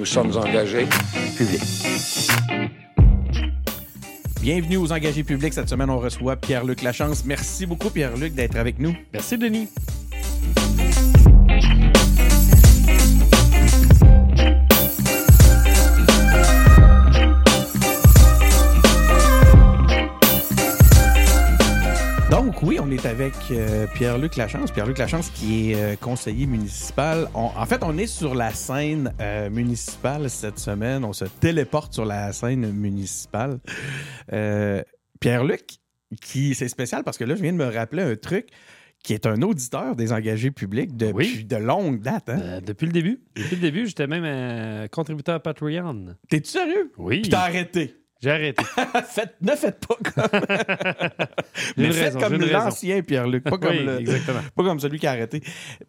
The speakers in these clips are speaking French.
Nous sommes engagés. public. Bienvenue aux engagés publics. Cette semaine, on reçoit Pierre-Luc Lachance. Merci beaucoup, Pierre-Luc, d'être avec nous. Merci, Denis. Est avec euh, Pierre-Luc Lachance. Pierre-Luc Lachance, qui est euh, conseiller municipal. On- en fait, on est sur la scène euh, municipale cette semaine. On se téléporte sur la scène municipale. Pierre-Luc, qui c'est spécial parce que là, je viens de me rappeler un truc qui est un auditeur des engagés publics depuis Oui. de longue date. Hein? Euh, depuis le début. Depuis le début, j'étais même un contributeur Patreon. T'es-tu sérieux? Oui. Puis t'as arrêté. J'ai arrêté. Faites- ne faites pas comme. Mais faites raison, comme l'ancien Pierre-Luc, pas comme Oui, le- exactement. Pas comme celui qui a arrêté.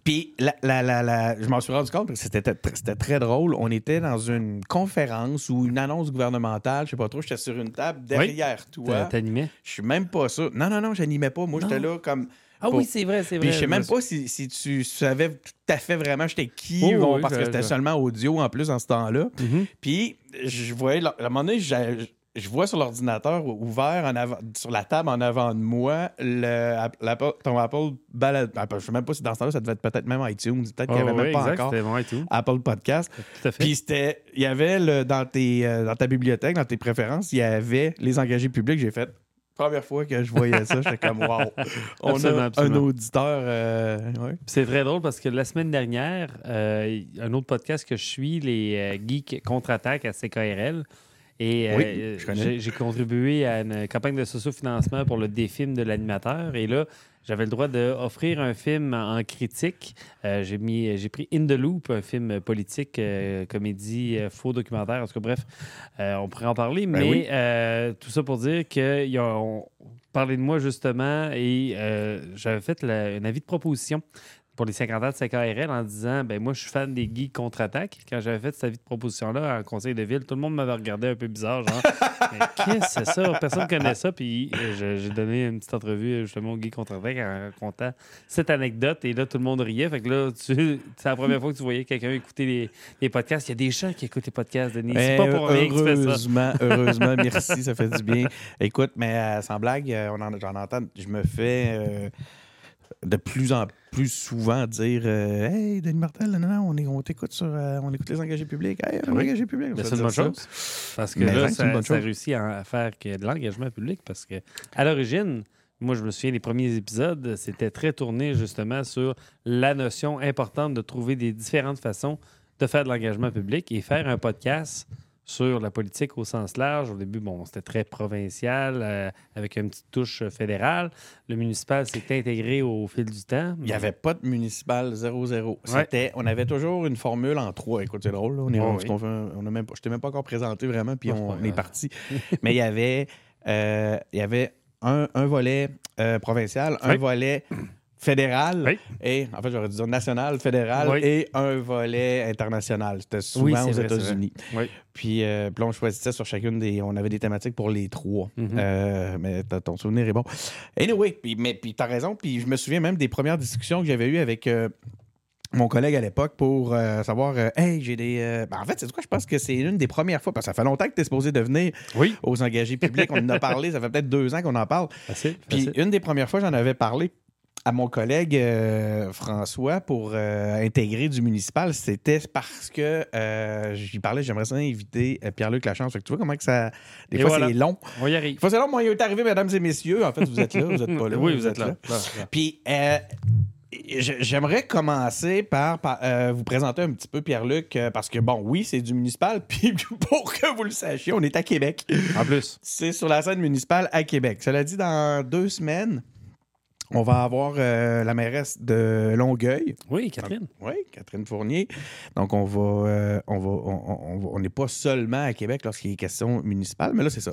Puis, la, la- la- la- je m'en suis rendu compte parce que c'était tr- c'était très drôle. On était dans une conférence ou une annonce gouvernementale, je sais pas trop, j'étais sur une table derrière toi. T'a- T'animais? Je suis même pas ça. Non, non, non, j'animais pas. Moi, j'étais là comme. Ah Pour- oui, c'est vrai, c'est vrai. Puis je sais même me pas si, si tu savais tout à fait vraiment j'étais qui, Oh, bon, oui, parce que c'était seulement audio en plus en ce temps-là. Mhm. Puis je voyais, à un moment donné, j'ai- je vois sur l'ordinateur ouvert en avant, sur la table en avant de moi le, ton Apple Balad. Apple, Je sais même pas si dans ce temps-là, ça devait être peut-être même iTunes. Peut-être qu'il n'y Ah avait même pas exact, encore C'était bon et tout. Apple Podcast. Tout à fait. Puis c'était, il y avait le- dans, tes, euh, dans ta bibliothèque, dans tes préférences, il y avait les engagés publics. J'ai fait. Première fois que je voyais ça, j'étais comme wow. On Absolument, a absolument. un auditeur. euh, ouais. C'est très drôle parce que la semaine dernière, euh, un autre podcast que je suis, les Geeks Contre-Attaque à CKRL. Et euh, Oui, connais. j'ai- contribué à une campagne de socio-financement pour le défilm de l'animateur. Et là, j'avais le droit d'offrir un film en critique. Euh, j'ai mis, j'ai pris In the Loop, un film politique, euh, comédie, euh, faux documentaire. En tout cas, bref, euh, on pourrait en parler. Ben mais oui. euh, tout ça pour dire qu'on parlait de moi justement et euh, j'avais fait la- un avis de proposition pour les 50 ans de CKRL en disant ben moi je suis fan des geeks contre-attaque. Quand j'avais fait cette de proposition-là en conseil de ville, tout le monde m'avait regardé un peu bizarre, genre Mais qu'est-ce que c'est ça? Personne ne connaît ça. Puis euh, j'ai donné une petite entrevue justement au geek contre-attaque en racontant cette anecdote et là tout le monde riait. Fait que là, tu- c'est la première fois que tu voyais quelqu'un écouter les, les podcasts. Il y a des gens qui écoutent les podcasts, Denis. C'est pas Mais pour rien que tu fais ça. heureusement, heureusement, merci, ça fait du bien. Écoute, mais euh, sans blague, euh, on en, j'en entends, je me fais euh, de plus en plus souvent dire euh, Hey, Denis Martel, non, non, on, est- on t'écoute sur. euh, on écoute les engagés publics. Hey, les Oui. engagés publics. on va c'est une bonne ça. chose. Parce que Mais là, ça, ça réussit à faire que de l'engagement public parce que à l'origine, moi, je me souviens des premiers épisodes, c'était très tourné justement sur la notion importante de trouver des différentes façons de faire de l'engagement public et faire un podcast sur la politique au sens large. Au début, bon, c'était très provincial, euh, avec une petite touche fédérale. Le municipal s'est intégré au fil du temps. Il n'y avait pas de municipal 0-0. Ouais. C'était, on avait toujours une formule en trois. Écoute, c'est drôle. là. On est, Ouais, on- oui. on fait un- on a même pas, je t'ai même pas encore présenté vraiment, puis on, est parti. Mais il y avait, euh, il y avait un, un volet euh, provincial, un Oui. volet fédéral, Oui. et en fait, j'aurais dû dire national, fédéral, Oui. et un volet international. C'était souvent Oui, aux États-Unis. Puis, euh, puis on choisissait sur chacune des. On avait des thématiques pour les trois. Mhm. Euh, mais ton souvenir est bon. Anyway, puis, mais, puis t'as raison. Puis je me souviens même des premières discussions que j'avais eues avec. euh, mon collègue à l'époque pour euh, savoir euh, Hey, j'ai des. euh, ben, en fait, c'est quoi? Je pense que c'est une des premières fois, parce que ça fait longtemps que tu es supposé devenir Oui. aux engagés publics. On en a parlé, ça fait peut-être deux ans qu'on en parle. Facile. Puis facile. une des premières fois, j'en avais parlé à mon collègue euh, François pour euh, intégrer du municipal, c'était parce que euh, j'y parlais, j'aimerais ça inviter euh, Pierre-Luc Lachance. Fait que tu vois comment que ça. Des Et fois, voilà. c'est long. On y Des arrive. fois, c'est long. Moi, il est arrivé, mesdames et messieurs. En fait, vous êtes là, vous êtes pas là. oui, vous, êtes là. Là, là. Puis, j'aimerais commencer par, par, euh, vous présenter un petit peu Pierre-Luc, euh, parce que, bon, oui, c'est du municipal. Puis, pour que vous le sachiez, on est à Québec. En plus. C'est sur la scène municipale à Québec. Cela dit, dans deux semaines, On va avoir euh, la mairesse de Longueuil. Oui, Catherine. Oui, Catherine Fournier. Donc, on va, euh, on va, on, n'est pas seulement à Québec lorsqu'il est question municipale, mais là, c'est ça.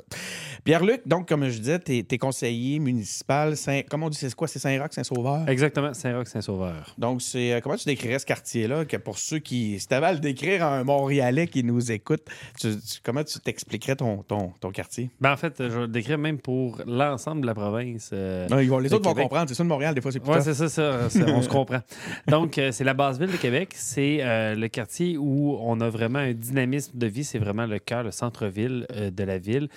Pierre-Luc, donc, comme je disais, tu es, conseiller municipal. Saint, comment on dit, c'est quoi? C'est Saint-Roch, Saint-Sauveur? Exactement, Saint-Roch-Saint-Sauveur. Donc, c'est euh, comment tu décrirais ce quartier-là? Que pour ceux qui. Si tu avais à le décrire à un Montréalais qui nous écoute, tu- tu- comment tu t'expliquerais ton, ton, ton quartier? Ben, en fait, je vais le décrire même pour l'ensemble de la province. Non, ils vont- les autres vont comprendre. C'est ça, de Montréal, des fois, c'est plus Oui, c'est ça, ça, ça, on se comprend. Donc, euh, c'est la base ville de Québec. C'est euh, le quartier où on a vraiment un dynamisme de vie. C'est vraiment le cœur, le centre-ville euh, de la ville.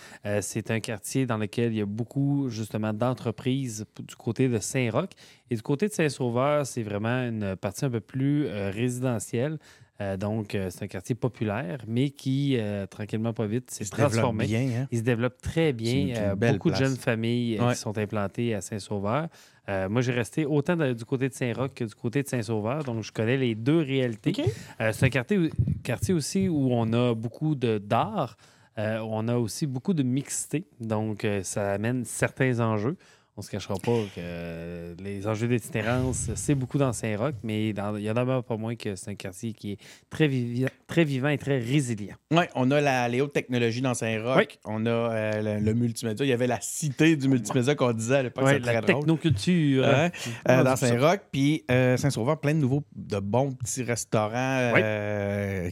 C'est un quartier dans lequel il y a beaucoup, justement, d'entreprises du côté de Saint-Roch. Et du côté de Saint-Sauveur, c'est vraiment une partie un peu plus résidentielle. Euh, donc, euh, c'est un quartier populaire, mais qui, euh, tranquillement, pas vite, s'est Il se développe transformé. bien, hein? Il se développe très bien. Euh, beaucoup de jeunes familles Ouais. qui sont implantées à Saint-Sauveur. Euh, moi, j'ai resté autant de- du côté de Saint-Roch que du côté de Saint-Sauveur, donc je connais les deux réalités. Euh, c'est un quartier, quartier aussi où on a beaucoup de- d'art. Euh, on a aussi beaucoup de mixité, donc euh, ça amène certains enjeux. On ne se cachera pas que euh, les enjeux d'itinérance, c'est beaucoup dans Saint-Roch, mais dans- il y en a pas moins que c'est un quartier qui est très, vivi- très vivant et très résilient. Oui, on a la, les hautes technologies dans Saint-Roch. Oui. On a euh, le, le multimédia. Il y avait la cité du multimédia qu'on disait à l'époque. Très la drôle. technoculture. Hein? Euh, dans. Saint-Roch. Puis euh, Saint-Sauveur, plein de nouveaux, de bons petits restaurants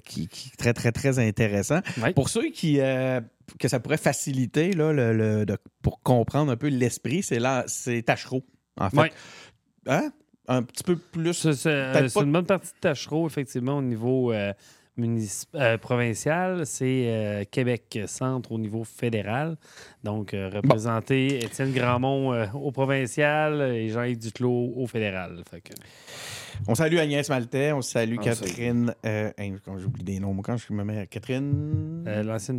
qui, qui très, très, très intéressants. Pour ceux qui. Euh, que ça pourrait faciliter là, le, le- de- pour comprendre un peu l'esprit, c'est là, c'est Tachereau, en fait. Ouais. Hein? Un petit peu plus. C'est c'est- Peut-être c'est pas- une bonne partie de Tachereau, effectivement, au niveau euh, euh, provincial. C'est euh, Québec Centre au niveau fédéral. Donc, euh, représenter Étienne Grandmont euh, au provincial et Jean-Yves Duclos au fédéral. Fait que- On salue Agnès Maltais, on salue On Catherine. Quand j'oublie des noms, quand je me mets. Catherine? euh, L'ancienne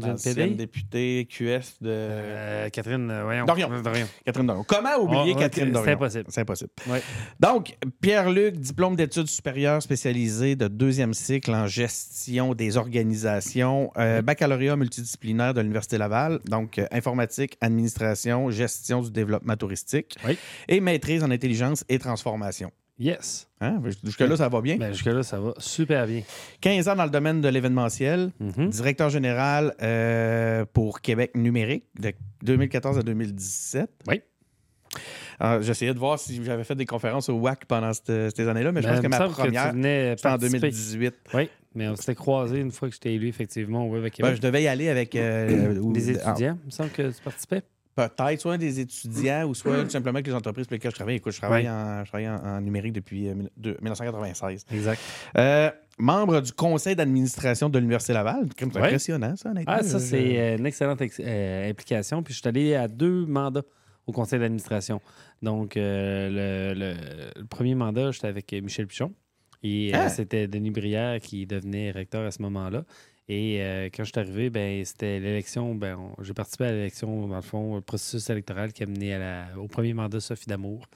députée QS de. Euh, Catherine, voyons. Dorion. Dorion. Catherine Dorion. Comment oublier Oh, Catherine Dorion? c'est impossible. C'est impossible. Ouais. Donc, Pierre-Luc, diplôme d'études supérieures spécialisé de deuxième cycle en gestion des organisations, euh, baccalauréat multidisciplinaire de l'Université Laval, donc euh, informatique, administration, gestion du développement touristique Oui. et maîtrise en intelligence et transformation. Yes. Hein? Jusque-là, ça va bien? Ben, Jusque-là, ça va super bien. 15 ans dans le domaine de l'événementiel, Mhm. directeur général euh, pour Québec numérique de 2014 à 2017. Oui. J'essayais de voir si j'avais fait des conférences au WAC pendant cette- ces années-là, mais je Ben, pense que il me ma première, c'était en participer. 2018. Oui, mais on s'était croisés une fois que j'étais élu, effectivement, au Ben, je devais y aller avec euh, ou- Des étudiants, il me semble que tu participais. Peut-être, soit des étudiants ou soit tout simplement avec les entreprises pour lesquelles je travaille. Écoute, je travaille, Ouais. en, je travaille en, en numérique depuis euh, mille- de- 1996. Exact. Euh, membre du conseil d'administration de l'Université Laval. C'est Ouais. impressionnant, ça, honnêtement. Ah, ça, c'est euh, une excellente ex- euh, implication. Puis je suis allé à deux mandats au conseil d'administration. Donc, euh, le, le- le premier mandat, j'étais avec euh, Michel Pichon. Et euh, Ah. c'était Denis Brière qui devenait recteur à ce moment-là. Et euh, quand je suis arrivé, ben, c'était l'élection. Ben, j'ai participé à l'élection, dans le fond, le processus électoral qui a mené à la- au premier mandat Sophie Damour.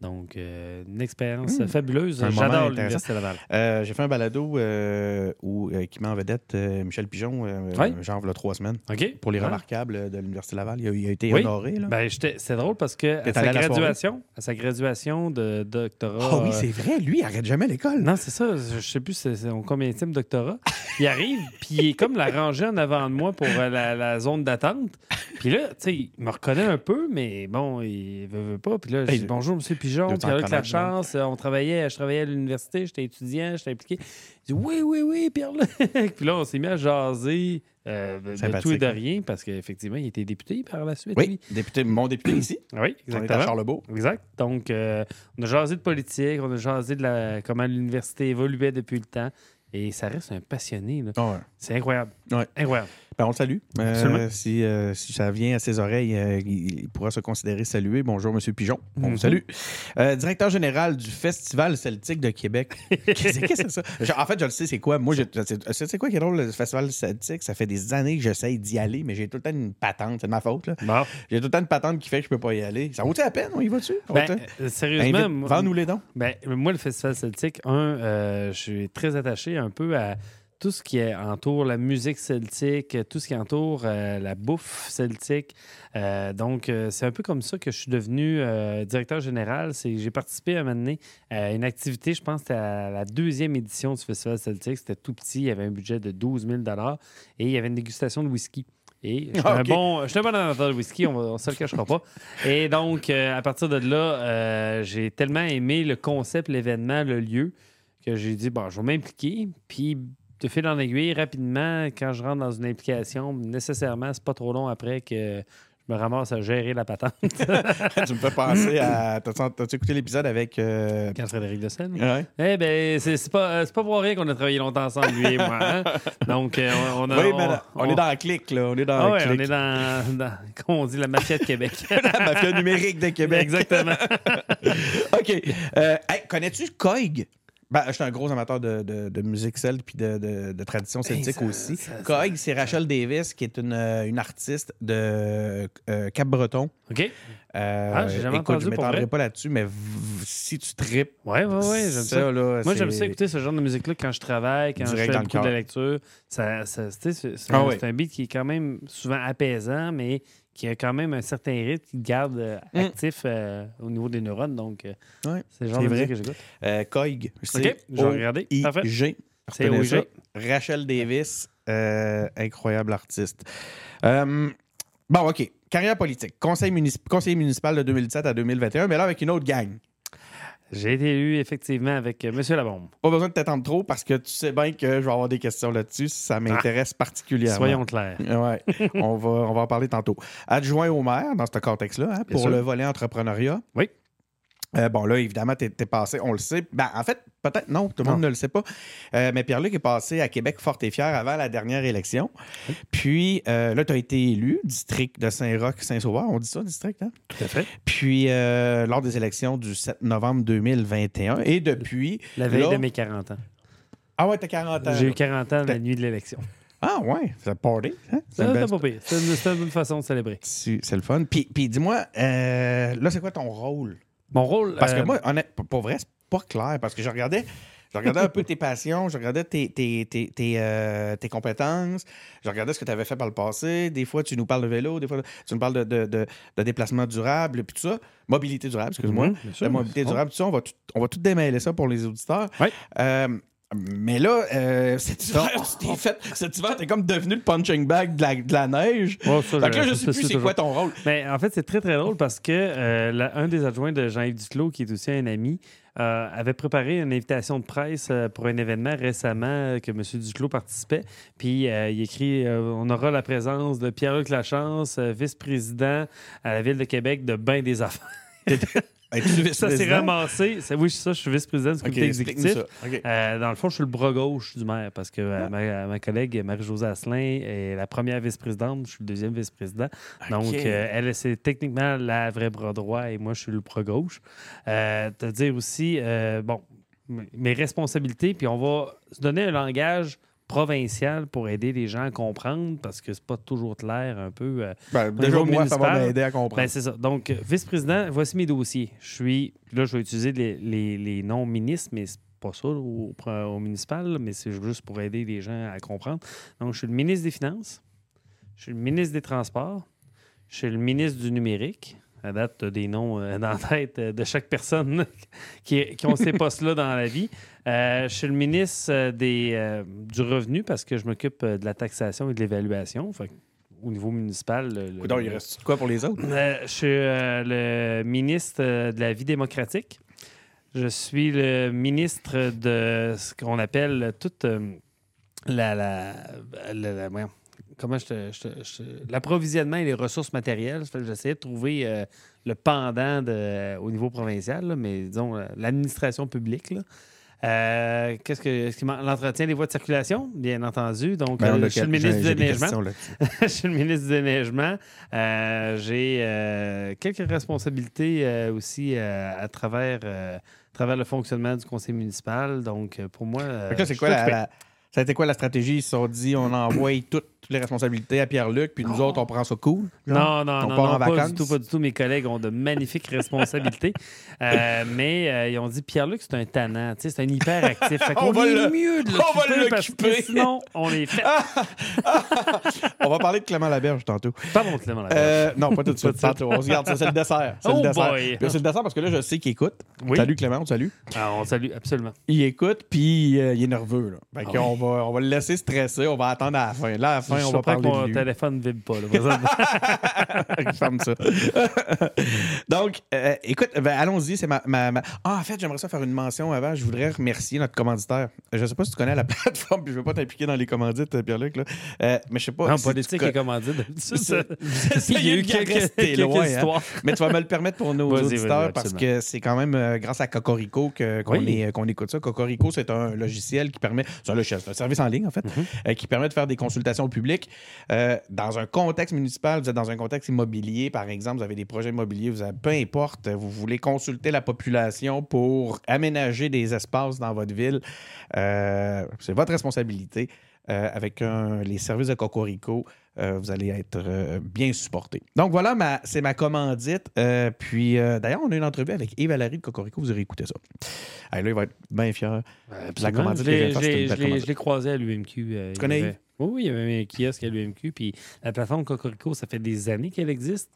Donc, euh, une expérience Hmm. fabuleuse. J'adore l'Université Laval. Euh, j'ai fait un balado euh, où, qui met en vedette Michel Pigeon, Ouais. genre, il y a trois semaines, pour les Ouais. remarquables de l'Université Laval. Il a, il a été Oui. honoré. Ben, c'est drôle parce que à sa graduation, à sa graduation de doctorat. Ah oui, euh, c'est vrai, lui, il arrête jamais l'école. Non, c'est ça. Je sais plus son combien de doctorat. Il arrive, puis il est comme la rangée en avant de moi pour la, la zone d'attente. Puis là, tu sais, il me reconnaît un peu, mais bon, il veut, veut pas. Puis là, je Hey, dis bonjour, monsieur Pigeon. Doit Puis avec la chance, on travaillait, je travaillais à l'université, j'étais étudiant, j'étais impliqué. Il dit oui, oui, oui, Pierre-Luc. puis là, on s'est mis à jaser euh, de- tout et de hein. rien, parce qu'effectivement, il était député par la suite. Oui, lui. député, mon député ici. Oui, On est à exactement. Charlebourg. Exact. Donc, euh, on a jasé de politique, on a jasé de la, comment l'université évoluait depuis le temps. Et ça reste un passionné. ouais. C'est incroyable. Ouais. Incroyable. Ben, on le salue. Euh, si, euh, si ça vient à ses oreilles, euh, il, pourra se considérer salué. Bonjour, Monsieur Pigeon. On vous salue. Directeur général du Festival celtique de Québec. Qu'est-ce que c'est ça? En fait, je le sais, c'est quoi? Moi, je- c'est c'est quoi qui est drôle, le Festival celtique? Ça fait des années que j'essaye d'y aller, mais j'ai tout le temps une patente. C'est de ma faute. là. Bon. J'ai tout le temps une patente qui fait que je peux pas y aller. Ça vaut-il la peine? On y va-tu? Ben, sérieusement, moi, Vends-nous les dons. ben, moi, le Festival Celtique, un, je suis très attaché un peu à tout ce qui est- entoure la musique celtique, tout ce qui entoure euh, la bouffe celtique. Euh, donc, euh, c'est un peu comme ça que je suis devenu directeur général. J'ai participé à un moment donné à une activité, je pense que c'était à la deuxième édition du Festival celtique. C'était tout petit, il y avait un budget de 12 000 et il y avait une dégustation de whisky. Et j'étais Ah, un ok. bon, j'étais un bon amateur de whisky, on ne se le cachera pas. Et donc, à partir de là, euh, j'ai tellement aimé le concept, l'événement, le lieu, que j'ai dit, bon, je vais m'impliquer. Puis, de fil en aiguille, rapidement, quand je rentre dans une implication, nécessairement, c'est pas trop long après que je me ramasse à gérer la patente. tu me fais penser à. T'as- T'as-tu écouté l'épisode avec. euh, quand Frédéric de Seine. Ouais. Eh bien, c'est pas, c'est pas pour rien qu'on a travaillé longtemps ensemble, lui et moi. hein. Donc, euh, on, on a. Oui, mais là, on, est dans la clique, là. On est dans Ah la ouais, on est dans, dans- comment on dit, la mafia de Québec. la mafia numérique de Québec. Exactement. OK. Euh, hey, Connais-tu Coig? Ben, je suis un gros amateur de, de- de musique celte puis de, de- de tradition celtique ça- aussi. ça- Coig, c'est Rachel Davis, qui est une, euh, une artiste de euh, Cap-Breton. OK. Euh, Ah, j'ai jamais écoute, entendu je m'étendrai pas là-dessus, mais si tu tripes, Ouais, ouais, ouais, j'aime ça. là, Moi, j'aime ça écouter ce genre de musique-là quand je travaille, quand Direct je fais beaucoup de la lecture. Ça, c'est Ah c'est un beat qui est quand même souvent apaisant, mais qui a quand même un certain rythme qui te garde euh, Mm. actif euh, au niveau des neurones. Donc, euh, Ouais, c'est le genre de vrai. musique que j'écoute. Coig. OK, je vais regarder. I-G. C'est OIG. Rachel Davis, incroyable artiste. Bon, OK. Carrière politique. Conseil municip- conseiller municipal de 2017 à 2021, mais là avec une autre gang. J'ai été élu effectivement avec euh, Monsieur Labombe. Pas besoin de t'attendre trop parce que tu sais bien que je vais avoir des questions là-dessus. Ça m'intéresse particulièrement. Soyons clairs. Ouais, on, va, on va en parler tantôt. Adjoint au maire dans ce contexte-là, hein, pour sûr. le volet entrepreneuriat. Oui. Euh, bon, là, évidemment, t'es es passé, on le sait. Ben, en fait, peut-être non, tout le monde Non. ne le sait pas. Euh, mais Pierre-Luc est passé à Québec fort et fier avant la dernière élection. Puis euh, là, tu as été élu, district de Saint-Roch-Saint-Sauveur. On dit ça, district, hein? Tout à fait. Puis lors des élections du 7 novembre 2021. Et depuis. La veille là- de mes 40 ans. Ah ouais, t'as 40 ans. J'ai eu là. 40 ans la nuit de l'élection. Ah ouais, c'est un party. Hein? C'est Ça, une belle- C'est pas pire. C'est une, une bonne façon de célébrer. C'est le fun. Puis, puis dis-moi, là, c'est quoi ton rôle? Mon rôle. Parce que euh, moi, honnête, pour- vrai, c'est pas clair. Parce que je regardais, je regardais un peu tes passions, je regardais tes, tes, tes, tes, euh, tes compétences, je regardais ce que tu avais fait par le passé. Des fois, tu nous parles de vélo, des fois, tu nous parles de, de, de- de déplacement durable, puis tout ça. Mobilité durable, excuse-moi. Mhm. La mobilité durable, tout ça, on va tout, on va tout démêler ça pour les auditeurs. Ouais. Euh, mais là, euh, cet hiver, tu t'es fait, cet hiver, t'es comme devenu le punching bag de la, de la neige. Oh, ça, Fait que là, je ça, sais ça, plus c'est quoi ton rôle. Mais en fait, c'est très, très drôle parce que euh, la- un des adjoints de Jean-Yves Duclos, qui est aussi un ami, euh, avait préparé une invitation de presse euh, pour un événement récemment euh, que M. Duclos participait. Puis euh, il écrit euh, On aura la présence de Pierre-Luc Lachance, euh, vice-président à la Ville de Québec de Bain des Affaires. Ça s'est ramassé. C'est- Oui, ça, je suis vice-président du comité exécutif. Euh, dans le fond, je suis le bras gauche du maire parce que euh, Ah. ma, ma collègue Marie-Josée Asselin est la première vice-présidente, je suis le deuxième vice-président. Donc, euh, elle, c'est techniquement la vraie bras droit et moi, je suis le bras gauche. Euh, te dire aussi, euh, bon, mes responsabilités, puis on va se donner un langage provincial pour aider les gens à comprendre parce que c'est pas toujours clair un peu. euh, Ben, déjà, moi, ça va m'aider à comprendre. ben, c'est ça. Donc, vice-président, voici mes dossiers. Je suis. Là, je vais utiliser les, les- les noms ministres, mais c'est pas ça au, au municipal, mais c'est juste pour aider les gens à comprendre. Donc, je suis le ministre des Finances, je suis le ministre des Transports, je suis le ministre du Numérique. À date, des noms euh, dans la tête euh, de chaque personne qui, qui ont ces postes-là dans la vie. Euh, je suis le ministre des, euh, du revenu parce que je m'occupe de la taxation et de l'évaluation. Au niveau municipal, le- le- Coudon, il reste quoi pour les autres? je suis le ministre de la vie démocratique. Je suis le ministre de ce qu'on appelle toute la, la, la- comment je te- je te- je te- l'approvisionnement et les ressources matérielles. J'essayais de trouver euh, le pendant de- au niveau provincial, là, mais disons euh, l'administration publique. là. Euh, Qu'est-ce que l'entretien des voies de circulation, bien entendu. Donc, Ben, euh, je suis le ministre du déneigement. je suis le ministre du déneigement. Euh, J'ai euh, quelques responsabilités euh, aussi euh, à, travers, euh, à travers le fonctionnement du conseil municipal. Donc, euh, pour moi. euh, c'est quoi la, la- ça a été quoi la stratégie? Ils se sont dit, on envoie tout toutes les responsabilités à Pierre-Luc, puis nous autres, on prend ça cool. Non, non, On non, part non, en pas vacances. du tout, pas du tout. Mes collègues ont de magnifiques responsabilités. Euh, mais euh, ils ont dit Pierre-Luc, c'est un tannant, tu sais, c'est un hyperactif. Fait qu'on On va est le- mieux de on va l'occuper parce que sinon, on est fait. on va parler de Clément Laberge tantôt. Pardon, Clément. Laberge. Euh, non, pas tout de Pas suite. Tantôt. On se garde ça, c'est le dessert. C'est Oh le dessert. C'est le dessert parce que là, je sais qu'il écoute. Oui. Salut Clément, salut. Ah, on salue, absolument. Il écoute, puis euh, il est nerveux. Là. Fait Ah qu'on va, on va le laisser stresser. On va attendre à la fin. Là, à la fin, On va surpris que parler mon de téléphone ne vibre pas. Là, présentement. Ferme ça. Donc, euh, écoute, ben, allons-y. C'est ma, ma- ma- Ah, en fait, j'aimerais ça faire une mention avant. Je voudrais remercier notre commanditaire. Je sais pas si tu connais la plateforme, puis je veux pas t'impliquer dans les commandites, euh, Pierre-Luc. là. Euh, mais je sais pas. non, si politique et co- commandite. Il y a eu de quelques, loin, hein. Mais tu vas me le permettre pour nos auditeurs parce que c'est quand même euh, grâce à Cocorico que- qu'on Oui. écoute ça. Cocorico, c'est un logiciel qui permet, c'est un service en ligne en fait, Mhm. euh, qui permet de faire des consultations au euh, dans un contexte municipal. Vous êtes dans un contexte immobilier, par exemple, vous avez des projets immobiliers, peu importe, vous voulez consulter la population pour aménager des espaces dans votre ville. euh, c'est votre responsabilité. Euh, avec les services de Cocorico, euh, vous allez être euh, bien supporté. Donc voilà, ma- c'est ma commandite. Euh, puis d'ailleurs, on a une entrevue avec Yves Valérie de Cocorico. Vous aurez écouté ça. Ah, là, il va être bien fier. La commandite Je l'ai- croisé à l'UMQ. y connais avait- Yves? Oui, oui, il y avait un kiosque à l'UMQ. Puis la plateforme Cocorico, ça fait des années qu'elle existe.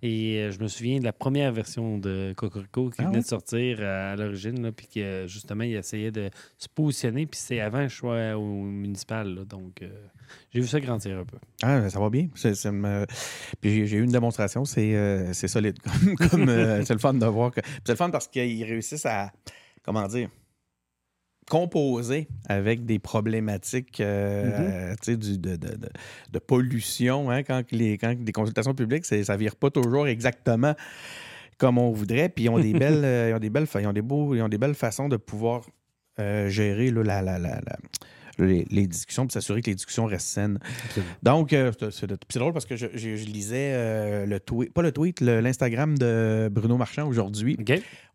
Et euh, je me souviens de la première version de Cocorico qui Ah venait de sortir euh, à l'origine, puis que justement, il essayait de se positionner. Puis c'est avant que je sois au municipal. là. donc, euh, j'ai vu ça grandir un peu. Ah, ça va bien. Puis j'ai, eu une démonstration. C'est, euh, solide. Comme, c'est le fun de voir. Que... C'est le fun parce qu'ils réussissent à, comment dire, composer avec des problématiques euh, sais, du- de, de- de- pollution. hein, quand, les, quand des consultations publiques, ça ne vire pas toujours exactement comme on voudrait. Puis ils ont des belles, euh, ils ont des belles, ils ont des beaux, ils ont des belles façons de pouvoir euh, gérer là, la- la- la- les, les discussions puis s'assurer que les discussions restent saines. Donc, euh, c'est- drôle parce que je, je- je lisais euh, le tweet, pas le tweet, l'Instagram de Bruno Marchand aujourd'hui.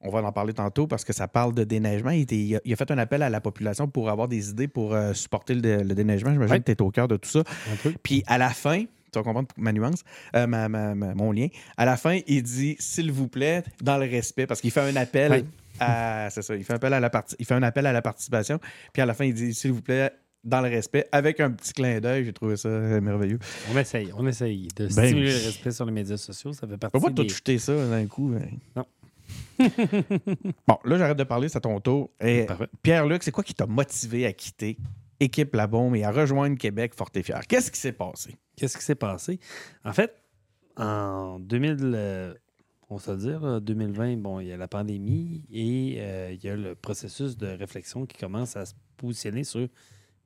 On va en parler tantôt parce que ça parle de déneigement. Il, était- il a, il a fait un appel à la population pour avoir des idées pour euh, supporter le, le déneigement. J'imagine Ouais. que tu es au cœur de tout ça. Un peu. Puis à la fin, tu vas comprendre ma nuance, euh, ma- ma- ma- mon lien. À la fin, il dit s'il vous plaît, dans le respect, parce qu'il fait un appel. À. C'est ça, il fait, un appel à la parti- il fait un appel à la participation. Puis à la fin, il dit s'il vous plaît, dans le respect, avec un petit clin d'œil. J'ai trouvé ça euh, merveilleux. On essaye, on essaye de Ben, stimuler le respect sur les médias sociaux. Ça fait On partie pas des... tout jeter ça d'un coup. hein. Non. bon, là, j'arrête de parler, c'est à ton tour. Et. Pierre-Luc, c'est quoi qui t'a motivé à quitter Équipe La Bombe et à rejoindre Québec fort et fier? Qu'est-ce qui s'est passé? Qu'est-ce qui s'est passé? En fait, en 2000, euh, on se dire, là, 2020, bon, il y a la pandémie et euh, il y a le processus de réflexion qui commence à se positionner sur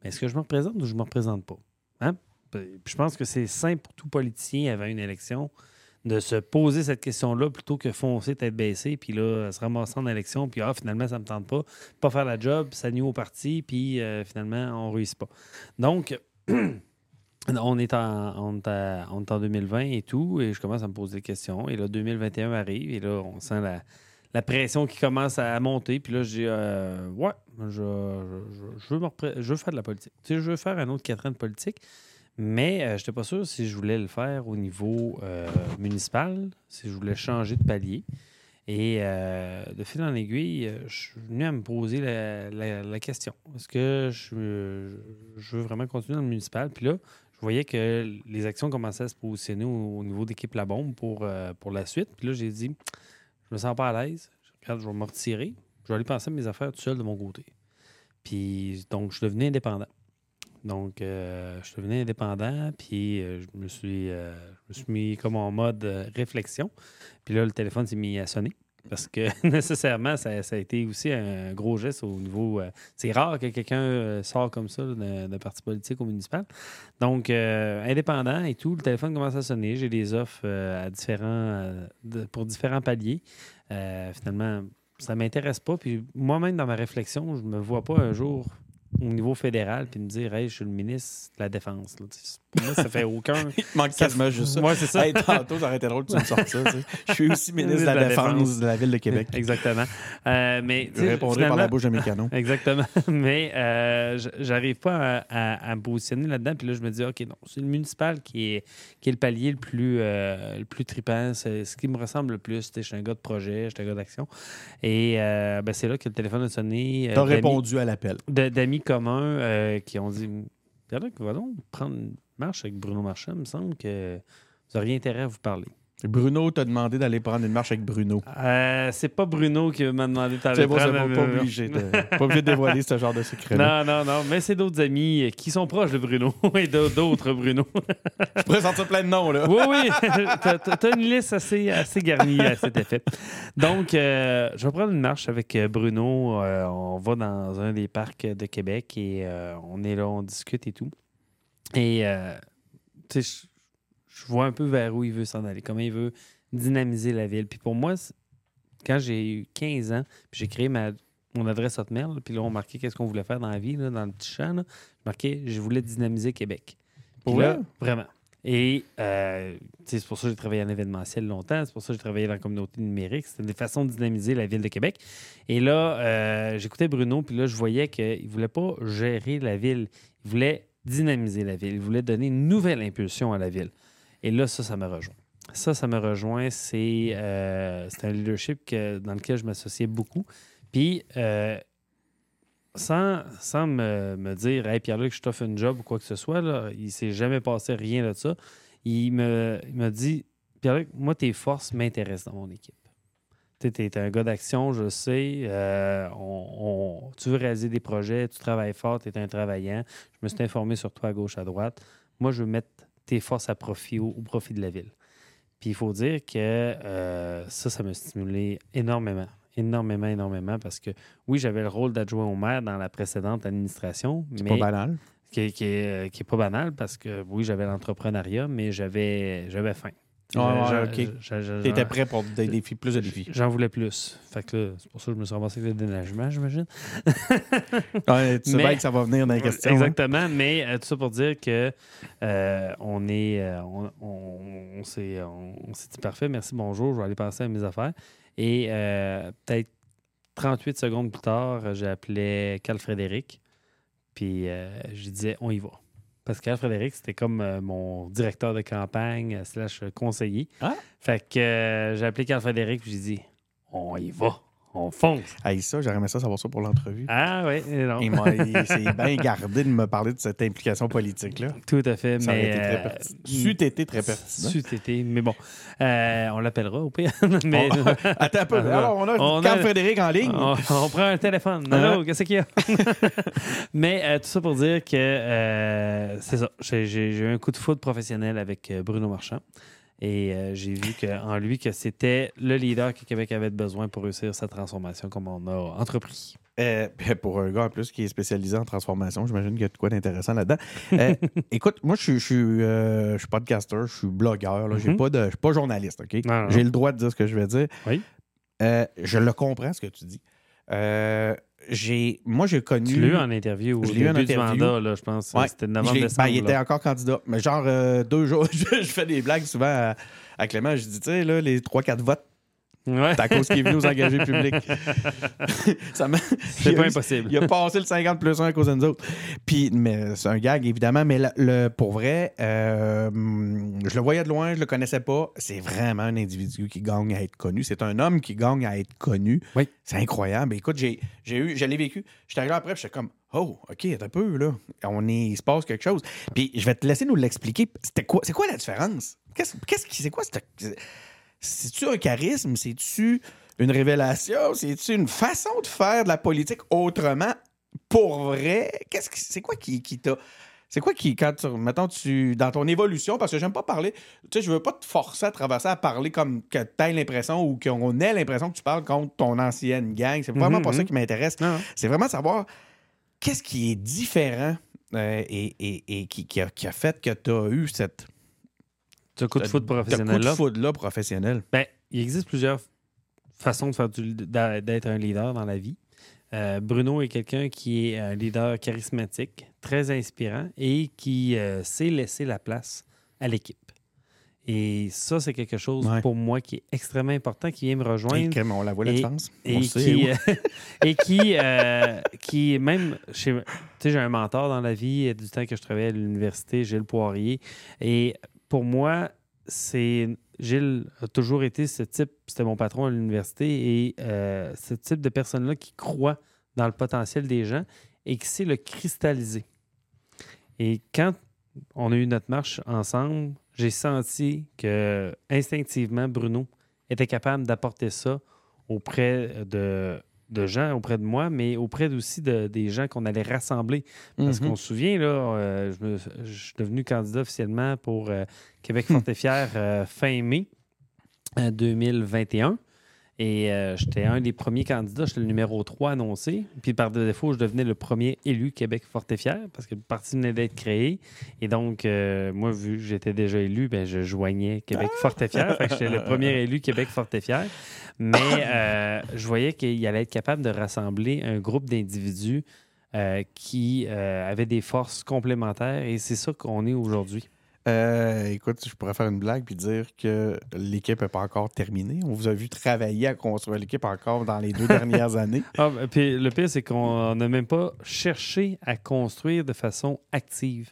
est-ce que je me représente ou je ne me représente pas? Hein? Je pense que c'est simple pour tout politicien avant une élection de se poser cette question-là plutôt que foncer tête baissée, puis là, se ramasser en élection, puis ah, finalement, ça ne me tente pas, pas faire la job, ça nuit au parti, puis euh, finalement, on ne réussit pas. Donc, on est, en, en 2020 et tout, et je commence à me poser des questions. Et là, 2021 arrive, et là, on sent la, la pression qui commence à monter. Puis là, je dis, euh, ouais, je, je- veux me je veux faire de la politique. Tu sais, je veux faire un autre quatre ans de politique, mais je n'étais pas sûr si je voulais le faire au niveau euh, municipal, si je voulais changer de palier. Et euh, de fil en aiguille, euh, je suis venu à me poser la, la- la question. Est-ce que je, je veux vraiment continuer dans le municipal? Puis là, je voyais que les actions commençaient à se positionner au, au niveau d'équipe La Bombe pour, euh, pour la suite. Puis là, j'ai dit, je me sens pas à l'aise. Je regarde, je vais me retirer. Je vais aller penser à mes affaires tout seul de mon côté. Puis, donc, je devenais indépendant. Donc, euh, je devenais indépendant, puis euh, je, me suis, je me suis mis comme en mode réflexion. Puis là, le téléphone s'est mis à sonner. Parce que nécessairement, ça, ça a été aussi un gros geste au niveau. euh, c'est rare que quelqu'un euh, sort comme ça d'un parti politique au municipal. Donc, euh, indépendant et tout, le téléphone commence à sonner. J'ai des offres à différents, pour différents paliers. Finalement, ça ne m'intéresse pas. Puis moi-même, dans ma réflexion, je ne me vois pas un jour au niveau fédéral puis me dire Hey, je suis le ministre de la Défense. Tu ça fait aucun. Il manque quasiment juste ça. Moi, c'est ça. Hey, tantôt, ça aurait été drôle que tu me sortes ça. tu sais. Je suis aussi ministre de la, De la Défense, Défense. de la Ville de Québec. Exactement. Euh, mais, tu Je répondrai par la bouche de mes canons. Exactement. Mais euh, j'arrive pas à, à- à me positionner là-dedans. Puis là, je me dis, OK, non, c'est le municipal qui est, qui est le palier le plus, euh, le plus trippant. C'est ce qui me ressemble le plus. Tu Je suis un gars de projet, je suis un gars d'action. Et ben, c'est là que le téléphone a sonné. T'as d'amis- répondu à l'appel. D'amis communs qui ont dit, Pierre-Luc, va donc prendre une marche avec Bruno Marchand. Il me semble que vous auriez intérêt à vous parler. Bruno t'a demandé d'aller prendre une marche avec Bruno. Euh, c'est pas Bruno qui m'a demandé c'est prendre- bon, pas obligé, de, pas obligé de dévoiler ce genre de secret-là. Non, non, non, mais c'est d'autres amis qui sont proches de Bruno et d'au- d'autres Bruno. Je pourrais sortir plein de noms, là. oui, oui, t'as une liste assez, assez garnie à cet effet. Donc, euh, je vais prendre une marche avec euh, Bruno. Euh, on va dans un des parcs de Québec et on est là, on discute et tout. Et, euh, je- je vois un peu vers où il veut s'en aller, comment il veut dynamiser la ville. Puis pour moi, quand j'ai eu 15 ans, j'ai créé ma, mon adresse Hotmail, puis là, on marquait qu'est-ce qu'on voulait faire dans la vie, là, dans le petit champ. là. Je marquais, je voulais dynamiser Québec. Pour là, vrai? vraiment. Et euh, c'est pour ça que j'ai travaillé en événementiel longtemps, c'est pour ça que j'ai travaillé dans la communauté numérique. C'était des façons de dynamiser la ville de Québec. Et là, euh, j'écoutais Bruno, puis là, je voyais qu'il ne voulait pas gérer la ville. Il voulait dynamiser la ville. Il voulait donner une nouvelle impulsion à la ville. Et là, ça, ça me rejoint. Ça, ça me rejoint. C'est euh, c'est un leadership que- dans lequel je m'associais beaucoup. Puis, euh, sans, sans me, dire, Hey Pierre-Luc, je t'offre une job ou quoi que ce soit, il s'est jamais passé rien de ça. Il me, dit, Pierre-Luc, moi, tes forces m'intéressent dans mon équipe. Tu es un gars d'action, je sais. euh, on- on- tu veux réaliser des projets, tu travailles fort, tu es un travaillant. Je me suis informé sur toi à gauche, à droite. Moi, je veux mettre tes forces à profit au, au profit de la ville. Puis il faut dire que euh, ça, ça m'a stimulé énormément. Énormément, énormément, parce que oui, j'avais le rôle d'adjoint au maire dans la précédente administration, C'est mais pas banal. qui, est- qui est, qui est pas banal parce que oui, j'avais l'entrepreneuriat, mais j'avais j'avais faim. Ouais, ouais, J'en- ok. j'en- j'en- T'étais prêt pour des défis, plus de défis. J'en voulais plus. Fait que là, c'est pour ça que je me suis ramassé avec le déneigement, j'imagine. Ouais, tu sais bien que ça va venir dans les questions. hein. Exactement, mais euh, tout ça pour dire que euh, on est euh, on, on, on s'est dit parfait, merci, bonjour, je vais aller passer à mes affaires. Et peut-être 38 secondes plus tard, j'appelais Carl Frédéric, puis je lui disais on y va. Parce que Carl Frédéric, c'était comme euh, mon directeur de campagne euh, slash conseiller. Ah. Fait que euh, j'ai appelé Carl Frédéric, j'ai dit on y va, on fonce. Hey, ça, j'aurais aimé ça savoir ça pour l'entrevue. Ah oui, non. Il m'a- il s'est bien gardé de me parler de cette implication politique-là. Tout à fait, Ça mais été très euh, pertinent. C'eût été très pertinent. c'eût été, mais bon, euh, on l'appellera au pire. mais, On- Attends un peu. Alors, on a on Carl a- Frédéric en ligne. on, on prend un téléphone. Hein? Allô, qu'est-ce qu'il y a? mais euh, tout ça pour dire que c'est ça. J'ai eu un coup de foot professionnel avec Bruno Marchand. Et euh, j'ai vu que, en lui que c'était le leader que Québec avait besoin pour réussir sa transformation comme on a entrepris. Euh, pour un gars en plus qui est spécialisé en transformation, j'imagine qu'il y a de quoi d'intéressant là-dedans. Euh, écoute, moi, je suis, je suis, euh, je suis podcaster, je suis blogueur, là, j'ai Mhm. pas de, je suis pas journaliste, OK? J'ai le droit de dire ce que je vais dire. Oui. Je le comprends, ce que tu dis. J'ai, moi, j'ai connu... Tu l'as eu en interview Je l'ai eu en interview. mandat, là, je pense. Ouais. C'était novembre, l'ai- ben, décembre. il était encore candidat. Mais genre, euh, deux jours, je, je fais des blagues souvent à, à Clément. Je dis, tu sais, là, les 3-4 votes, Ouais. c'est à cause qu'il est venu aux engagés publics. C'est il a pas impossible. Il a passé le 50 plus 1 à cause de nous autres. Puis, mais c'est un gag, évidemment. Mais le, le- pour vrai, euh, je le voyais de loin, je le connaissais pas. C'est vraiment un individu qui gagne à être connu. C'est un homme qui gagne à être connu. Oui. C'est incroyable. Écoute, j'ai, j'ai eu, je l'ai vécu. J'étais arrivé après, j'étais comme, oh, OK, un peu, là. On est, il se passe quelque chose. Puis, je vais te laisser nous l'expliquer. C'était quoi, c'est quoi la différence? Qu'est-ce, qu'est-ce qui, c'est quoi cette- C'est-tu un charisme? C'est-tu une révélation? C'est-tu une façon de faire de la politique autrement? Pour vrai? Qu'est-ce que c'est quoi qui, qui t'a. C'est quoi qui, quand tu, mettons, tu, dans ton évolution, parce que j'aime pas parler, tu sais, je veux pas te forcer à traverser à parler comme que tu aies l'impression ou qu'on ait l'impression que tu parles contre ton ancienne gang. C'est vraiment pas ça mhm. qui m'intéresse. C'est vraiment savoir qu'est-ce qui est différent euh, et, et- et qui, qui a, qui a fait que tu as eu cette. Ce coup de foot ce professionnel coup de là. foudre-là professionnel. Ben, il existe plusieurs façons de faire d'être un leader dans la vie. Euh, Bruno est quelqu'un qui est un leader charismatique, très inspirant et qui euh, sait laisser la place à l'équipe. Et ça, c'est quelque chose Ouais. pour moi qui est extrêmement important, qui vient me rejoindre on la voit la Et- différence. et qui, euh, et qui, euh, qui même chez tu sais j'ai un mentor dans la vie du temps que je travaillais à l'université Gilles Poirier et pour moi c'est Gilles a toujours été ce type c'était mon patron à l'université et euh, ce type de personne là qui croit dans le potentiel des gens et qui sait le cristalliser. Et quand on a eu notre marche ensemble j'ai senti que instinctivement Bruno était capable d'apporter ça auprès de, de gens, auprès de moi, mais auprès aussi de, des gens qu'on allait rassembler. Parce Mhm. qu'on se souvient, là, euh, je, me- je suis devenu candidat officiellement pour euh, Québec Fort et Fier euh, fin mai euh, 2021. Et euh, j'étais un des premiers candidats, j'étais le numéro 3 annoncé. Puis par défaut, je devenais le premier élu Québec Fort et Fier parce que le parti venait d'être créé. Et donc, euh, moi, vu que j'étais déjà élu, ben, je joignais Québec Fort et Fier. Fait que j'étais le premier élu Québec Fort et Fier. Mais euh, je voyais qu'il allait être capable de rassembler un groupe d'individus qui avaient des forces complémentaires. Et c'est ça qu'on est aujourd'hui. Euh, écoute, je pourrais faire une blague puis dire que l'équipe n'est pas encore terminée. On vous a vu travailler à construire l'équipe encore dans les deux dernières années. Ah, ben, puis le pire, c'est qu'on n'a même pas cherché à construire de façon active.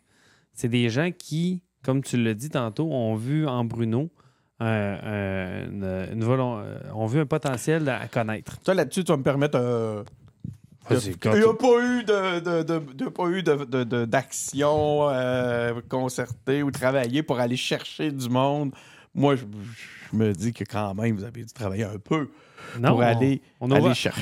C'est des gens qui, comme tu l'as dit tantôt, ont vu en Bruno un- un- une, une euh, ont vu un potentiel à connaître. Toi, là-dessus, tu vas me permettre. Il n'y tu- a pas eu de, de- de- de- pas eu de- de- de- d'action euh, concertée ou travaillée pour aller chercher du monde. Moi, je, je me dis que quand même, vous avez dû travailler un peu Non, pour aller, on a aller ouvert- chercher.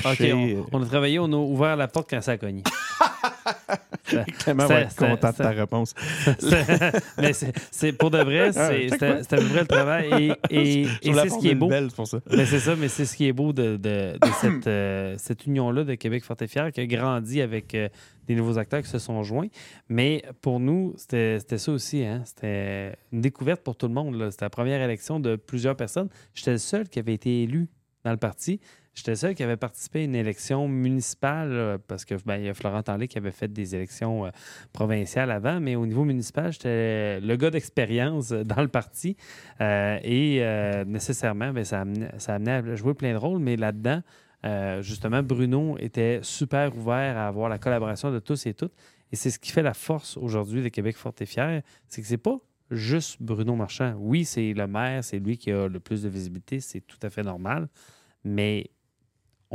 On a travaillé, on a ouvert la porte quand ça a cogné. Clément va être content de ta réponse. Mais c'est pour de vrai, c'est Ah, c'est à peu près le travail. Et, et- c'est ce qui est beau. belle, c'est pour ça. Ben, c'est ça, mais c'est ce qui est beau de, de- de cette, euh, cette union-là de Québec Fort et Fier qui a grandi avec euh, des nouveaux acteurs qui se sont joints. Mais pour nous, c'était ça aussi. Hein? C'était une découverte pour tout le monde. C'était la première élection de plusieurs personnes. J'étais le seul qui avait été élu dans le parti. J'étais seul qui avait participé à une élection municipale là, parce que ben, il y a Florent Tanlay qui avait fait des élections euh, provinciales avant, mais au niveau municipal, j'étais le gars d'expérience euh, dans le parti. Euh, et euh, nécessairement, ben, ça, amenait, ça à jouer plein de rôles, mais là-dedans, euh, justement, Bruno était super ouvert à avoir la collaboration de tous et toutes. Et c'est ce qui fait la force aujourd'hui de Québec Fort et Fier, c'est que c'est pas juste Bruno Marchand. Oui, c'est le maire, c'est lui qui a le plus de visibilité, c'est tout à fait normal, mais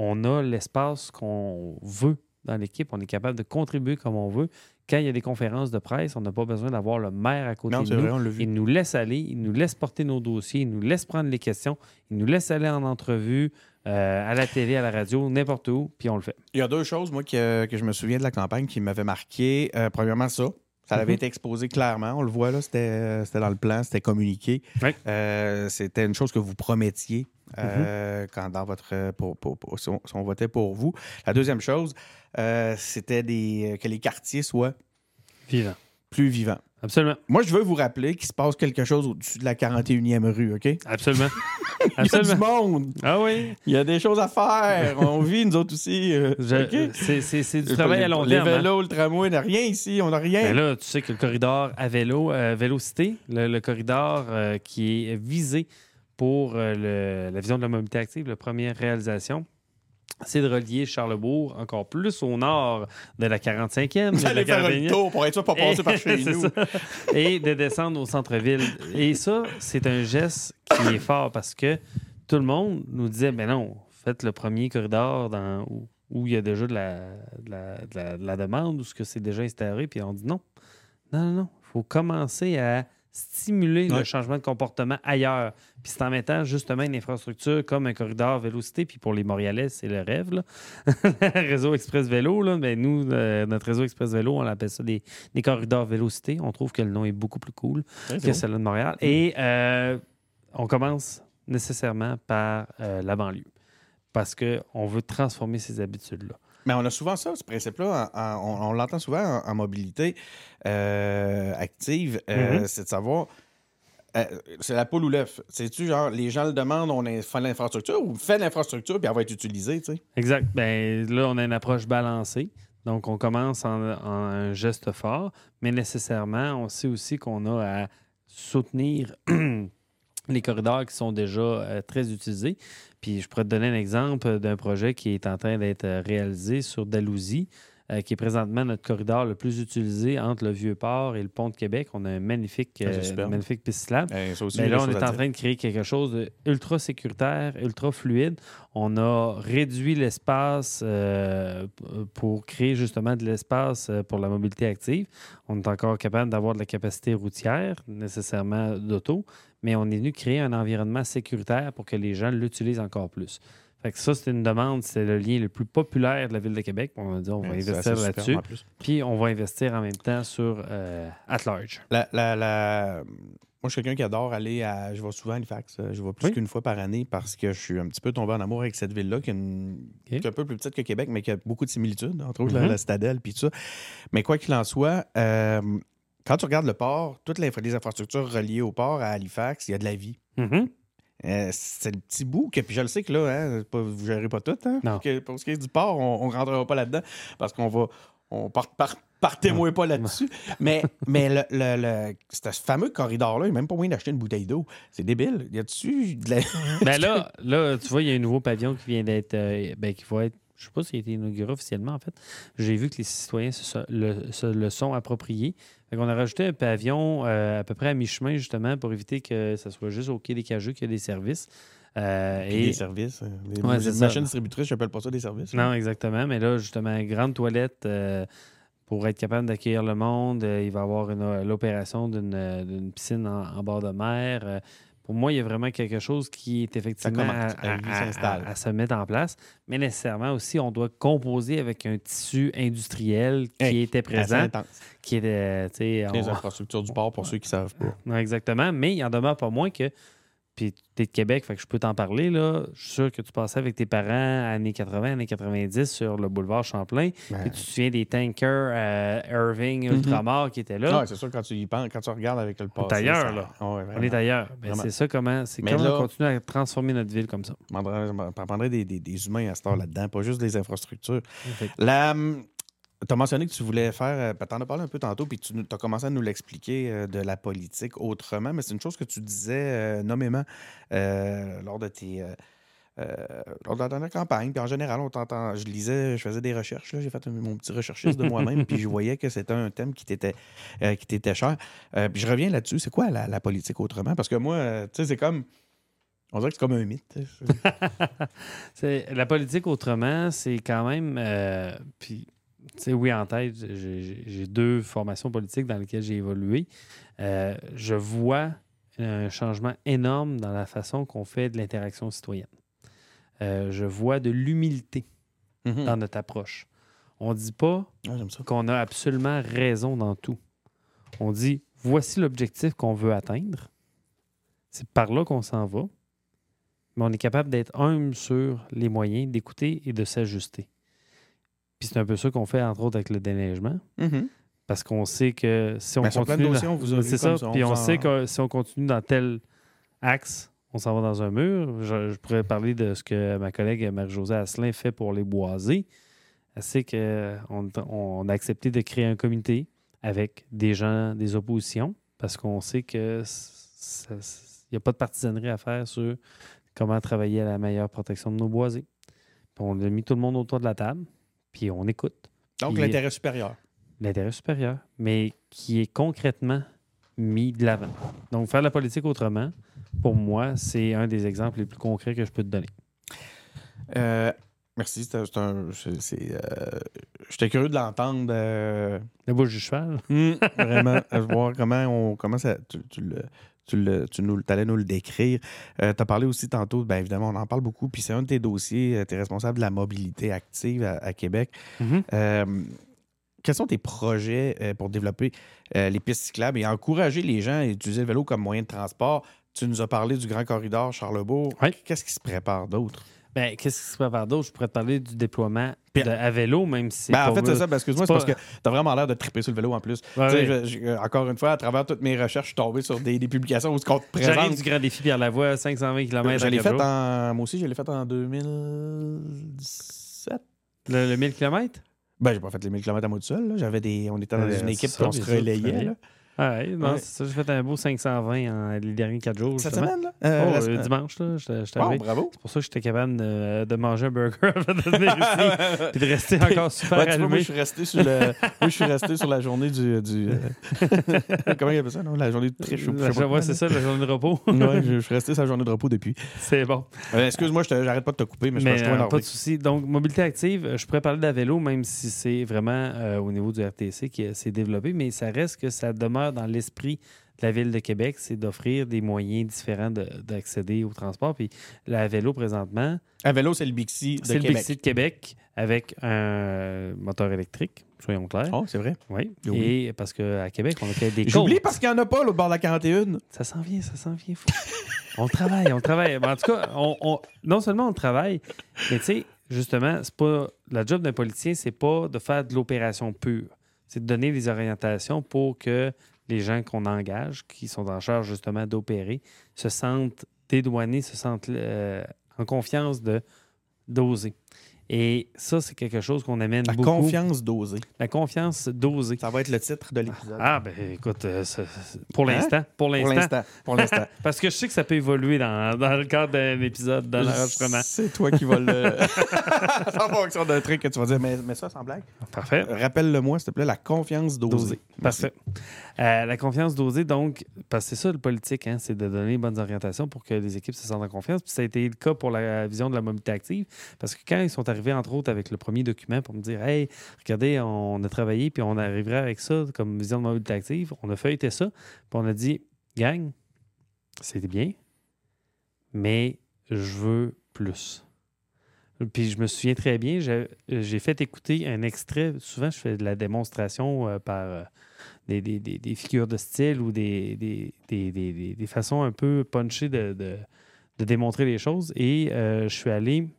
on a l'espace qu'on veut dans l'équipe, on est capable de contribuer comme on veut. Quand il y a des conférences de presse, on n'a pas besoin d'avoir le maire à côté Non, de c'est nous. vrai, on l'a vu. Il nous laisse aller, il nous laisse porter nos dossiers, il nous laisse prendre les questions, il nous laisse aller en entrevue, euh, à la télé, à la radio, n'importe où, puis on le fait. Il y a deux choses, moi, que, que je me souviens de la campagne qui m'avaient marqué. Euh, premièrement, ça. Ça avait Mhm. été exposé clairement. On le voit, là, c'était c'était dans le plan, c'était communiqué. Euh, c'était une chose que vous promettiez Mhm. euh, quand dans votre pour, pour- pour- si, on, si on votait pour vous. La deuxième chose, euh, c'était des que les quartiers soient plus vivants. Absolument. Moi, je veux vous rappeler qu'il se passe quelque chose au-dessus de la 41e rue, OK? Absolument. Il y a du monde. Ah oui. Il y a des choses à faire. On vit, nous autres aussi. euh, Je- c'est- du travail à long terme. hein. vélos, le tramway, on n'a rien ici. On n'a rien. Mais là, tu sais que le corridor à vélo, euh, Vélocité, le, le corridor euh, qui est visé pour euh, le- la vision de la mobilité active, la première réalisation, c'est de relier Charlebourg encore plus au nord de la 45e. Vous allez faire un 41e. tour pour être sûr de pas passer Et- par chez nous. ça. Et de descendre au centre-ville. Et ça, c'est un geste qui est fort parce que tout le monde nous disait ben non, faites le premier corridor dans, où, où il y a déjà de la, de la, de la- de la demande, où ce que c'est déjà instauré. Puis on dit non. Non, non, non. Il faut commencer à stimuler le Ouais. changement de comportement ailleurs. Puis c'est en mettant justement une infrastructure comme un corridor vélocité. Puis pour les Montréalais, c'est le rêve. Là. réseau Express Vélo, là. Mais nous, euh, notre réseau Express Vélo, on appelle ça des, des corridors vélocité. On trouve que le nom est beaucoup plus cool que celui de Montréal. Et euh, on commence nécessairement par euh, la banlieue. Parce qu'on veut transformer ces habitudes-là. Mais on a souvent ça, ce principe-là. on on l'entend souvent en, en mobilité euh, active. euh, Mhm. C'est de savoir euh, c'est la poule ou l'œuf. C'est-tu genre, les gens le demandent, on fait l'infrastructure ou fait l'infrastructure puis elle va être utilisée, tu sais? Exact. Ben, là, on a une approche balancée. Donc, on commence en, en un geste fort, mais nécessairement, on sait aussi qu'on a à soutenir les corridors qui sont déjà euh, très utilisés. Puis, je pourrais te donner un exemple d'un projet qui est en train d'être euh, réalisé sur Dalhousie, euh, qui est présentement notre corridor le plus utilisé entre le Vieux-Port et le Pont de Québec. On a un magnifique, Ah, euh, magnifique piste cyclable. Ça aussi, Ben là, on est en train de créer quelque chose d'ultra sécuritaire, ultra fluide. On a réduit l'espace euh, pour créer justement de l'espace pour la mobilité active. On est encore capable d'avoir de la capacité routière, nécessairement d'auto, mais on est venu créer un environnement sécuritaire pour que les gens l'utilisent encore plus. Fait que ça, c'est une demande, c'est le lien le plus populaire de la Ville de Québec. On a dit on va investir là-dessus. Puis on va investir en même temps sur euh, at large. La, la- la- Moi, je suis quelqu'un qui adore aller à. Je vais souvent à Halifax. euh, Je vais plus Oui. qu'une fois par année parce que je suis un petit peu tombé en amour avec cette ville-là, qui, est une- qui est un peu plus petite que Québec, mais qui a beaucoup de similitudes, entre autres la- la, Stadelle puis tout ça. Mais quoi qu'il en soit, euh, quand tu regardes le port, toutes les, les infrastructures reliées au port à Halifax, il y a de la vie. Mhm. Euh, c'est le petit bout que, puis je le sais que là, hein, pas- vous ne gérez pas tout. Hein, Non. Que- pour ce qui est du port, on ne rentrera pas là-dedans parce qu'on va. On part, part- partez-moi pas là-dessus. mais mais le, le, le- ce fameux corridor-là, il n'y a même pas moyen d'acheter une bouteille d'eau. C'est débile. Y a-tu de la. Ben là, là, tu vois, il y a un nouveau pavillon qui vient d'être. euh, ben, qui va être. Je sais pas s'il a été inauguré officiellement, en fait. J'ai vu que les citoyens se, le, se le sont appropriés. On a rajouté un pavillon euh, à peu près à mi-chemin, justement, pour éviter que ça soit juste au quai des Cajeux qu'il y a des services. Euh, et... des services. euh, Les, Ouais, machines distributrices, je n'appelle pas ça des services. Non, exactement. Mais là, justement, grande toilette euh, pour être capable d'accueillir le monde. Il va y avoir l'opération d'une d'une piscine en, en bord de mer. Pour moi, il y a vraiment quelque chose qui est effectivement à, se mettre en place. Mais nécessairement aussi, on doit composer avec un tissu industriel qui Hey, était présent, qui était, Les on- infrastructures du port, pour ceux qui ne savent pas. non, exactement. Mais il en demeure pas moins que. Puis tu es de Québec, fait que je peux t'en parler. Là. Je suis sûr que tu passais avec tes parents années 80, années 90 sur le boulevard Champlain. Ben, Puis tu te souviens des tankers euh, Irving, Mhm. Ultramar qui étaient là? ouais, c'est sûr, quand tu y penses, quand tu regardes avec le passé. ailleurs, ça- là. Ouais, on est ailleurs. Ben, c'est ça comment. C'est comment là- on continue à transformer notre ville comme ça. T'en prendrais des, des, des humains à cette heure là-dedans, pas juste des infrastructures. La, tu as mentionné que tu voulais faire, tu en as parlé un peu tantôt, puis tu as commencé à nous l'expliquer euh, de la politique autrement, mais c'est une chose que tu disais euh, nommément euh, lors de tes. euh, euh, lors de la dernière campagne, puis en général, on t'entend. Je lisais, je faisais des recherches, là, j'ai fait mon petit recherchiste de moi-même, puis je voyais que c'était un thème qui t'était euh, qui t'était cher. Euh, puis je reviens là-dessus. C'est quoi la, la politique autrement? Parce que moi, euh, tu sais, c'est comme. On dirait que c'est comme un mythe. la politique autrement, c'est quand même. euh, puis, sais, oui, en tête, j'ai- deux formations politiques dans lesquelles j'ai évolué. Euh, je vois un changement énorme dans la façon qu'on fait de l'interaction citoyenne. Euh, je vois de l'humilité Mhm. dans notre approche. On ne dit pas Ah, qu'on a absolument raison dans tout. On dit voici l'objectif qu'on veut atteindre. C'est par là qu'on s'en va. Mais on est capable d'être humble sur les moyens, d'écouter et de s'ajuster. Puis c'est un peu ça qu'on fait, entre autres, avec le déneigement. Mhm. Parce qu'on sait que si on Ben, continue. on vous c'est ça. Puis on sait que si on continue dans tel axe, on s'en va dans un mur. Je, je pourrais parler de ce que ma collègue Marie-Josée Asselin fait pour les boisés. Elle sait qu'on on a accepté de créer un comité avec des gens des oppositions parce qu'on sait que il n'y a pas de partisanerie à faire sur comment travailler à la meilleure protection de nos boisés. Puis on a mis tout le monde autour de la table, puis on écoute Donc, l'intérêt supérieur. l'intérêt supérieur, mais qui est concrètement mis de l'avant. Donc, faire la politique autrement, pour moi, c'est un des exemples les plus concrets que je peux te donner. Euh, merci. c'est un- c'est un- c'est- c'est, euh, J'étais curieux de l'entendre. euh, La bouche du cheval. vraiment, à voir comment, on, comment ça, tu, tu le. Tu, le, tu nous, allais nous le décrire. tu as parlé aussi tantôt, bien évidemment, on en parle beaucoup, puis c'est un de tes dossiers, tu es responsable de la mobilité active à, à Québec. Mhm. Euh, quels sont tes projets euh, pour développer euh, les pistes cyclables et encourager les gens à utiliser le vélo comme moyen de transport? Tu nous as parlé du Grand Corridor Charlebourg. Oui. Qu'est-ce qui se prépare d'autre? Ben, qu'est-ce qui se prépare d'autre? Je pourrais te parler du déploiement de- à vélo, même si Ben, en fait, c'est ça, parce que excuse-moi, C'est parce que t'as vraiment l'air de triper sur le vélo en plus. Ouais, Tu sais, ouais. je- je- euh, encore une fois, à travers toutes mes recherches, je suis tombé sur des, des publications où ce qu'on te J'arrive présente. du Grand Défi Pierre Lavoie, 520 km Je l'ai fait en. Moi aussi, je l'ai fait en 2017. Le, le 1000 km? Ben, j'ai pas fait les 1000 km à moi tout seul. là. J'avais des. On était dans Euh, une équipe puis on se relayait. là. Ouais, non, Ouais. c'est ça. J'ai fait un beau 520 en, les derniers 4 jours. Cette semaine, là? Oh, Euh, euh, dimanche, là, j'étais Wow, bravo. C'est pour ça que j'étais capable de, de manger un burger avant de venir ici. Puis de rester encore super Ouais, tu vois, moi, allumé. je suis resté sur le. moi, je suis resté sur la journée du. du euh, Comment il appelle ça, non? La journée de triche Ouais, c'est ça, la journée de repos. Ouais, je, je suis resté sur la journée de repos depuis. c'est bon. Euh, Excuse-moi, j'arrête pas de te couper, mais je Mais euh, toi pas de souci. Donc, mobilité active, je pourrais parler de la vélo, même si c'est vraiment au niveau du RTC qui s'est développé, mais ça reste que ça demeure dans l'esprit de la Ville de Québec, c'est d'offrir des moyens différents de- d'accéder au transport. Puis la vélo, présentement, À vélo, c'est le Bixi de c'est le Québec. Bixi de Québec avec un moteur électrique, soyons clairs. Oh, c'est vrai. Oui. Oui. Et parce qu'à Québec, on a fait des J'oublie parce qu'il n'y en a pas, l'autre bord de la 41. Ça s'en vient, ça s'en vient. On travaille, on travaille. Mais en tout cas, on, on- non seulement on travaille, mais tu sais, justement, c'est pas la job d'un politicien, c'est pas de faire de l'opération pure. C'est de donner des orientations pour que les gens qu'on engage, qui sont en charge justement d'opérer, se sentent dédouanés, se sentent euh, en confiance de d'oser. Et ça, c'est quelque chose qu'on amène La beaucoup. confiance dosée. La confiance d'oser. Ça va être le titre de l'épisode. Ah, ben écoute, euh, ça- pour Hein? l'instant, pour pour l'instant. Pour l'instant. parce que je sais que ça peut évoluer dans, dans le cadre d'un épisode, dans l'enregistrement. C'est toi qui vas le. en fonction d'un truc que tu vas dire, mais, mais ça, sans blague. Parfait. Rappelle-le-moi, s'il te plaît, la confiance dosée. Parfait. Euh, la confiance dosée, donc, parce que c'est ça le politique, hein, c'est de donner les bonnes orientations pour que les équipes se sentent en confiance. Puis ça a été le cas pour la vision de la mobilité active. Parce que quand ils sont arrivés, entre autres, avec le premier document pour me dire Hey, regardez, on a travaillé, puis on arriverait avec ça comme vision de mobilité active, on a feuilleté ça, puis on a dit Gang, c'était bien, mais je veux plus. Puis je me souviens très bien, j'ai fait écouter un extrait. Souvent, je fais de la démonstration euh, par euh, des, des- des- des figures de style ou des façons un peu punchées de, de- de démontrer les choses. Et euh, je suis allé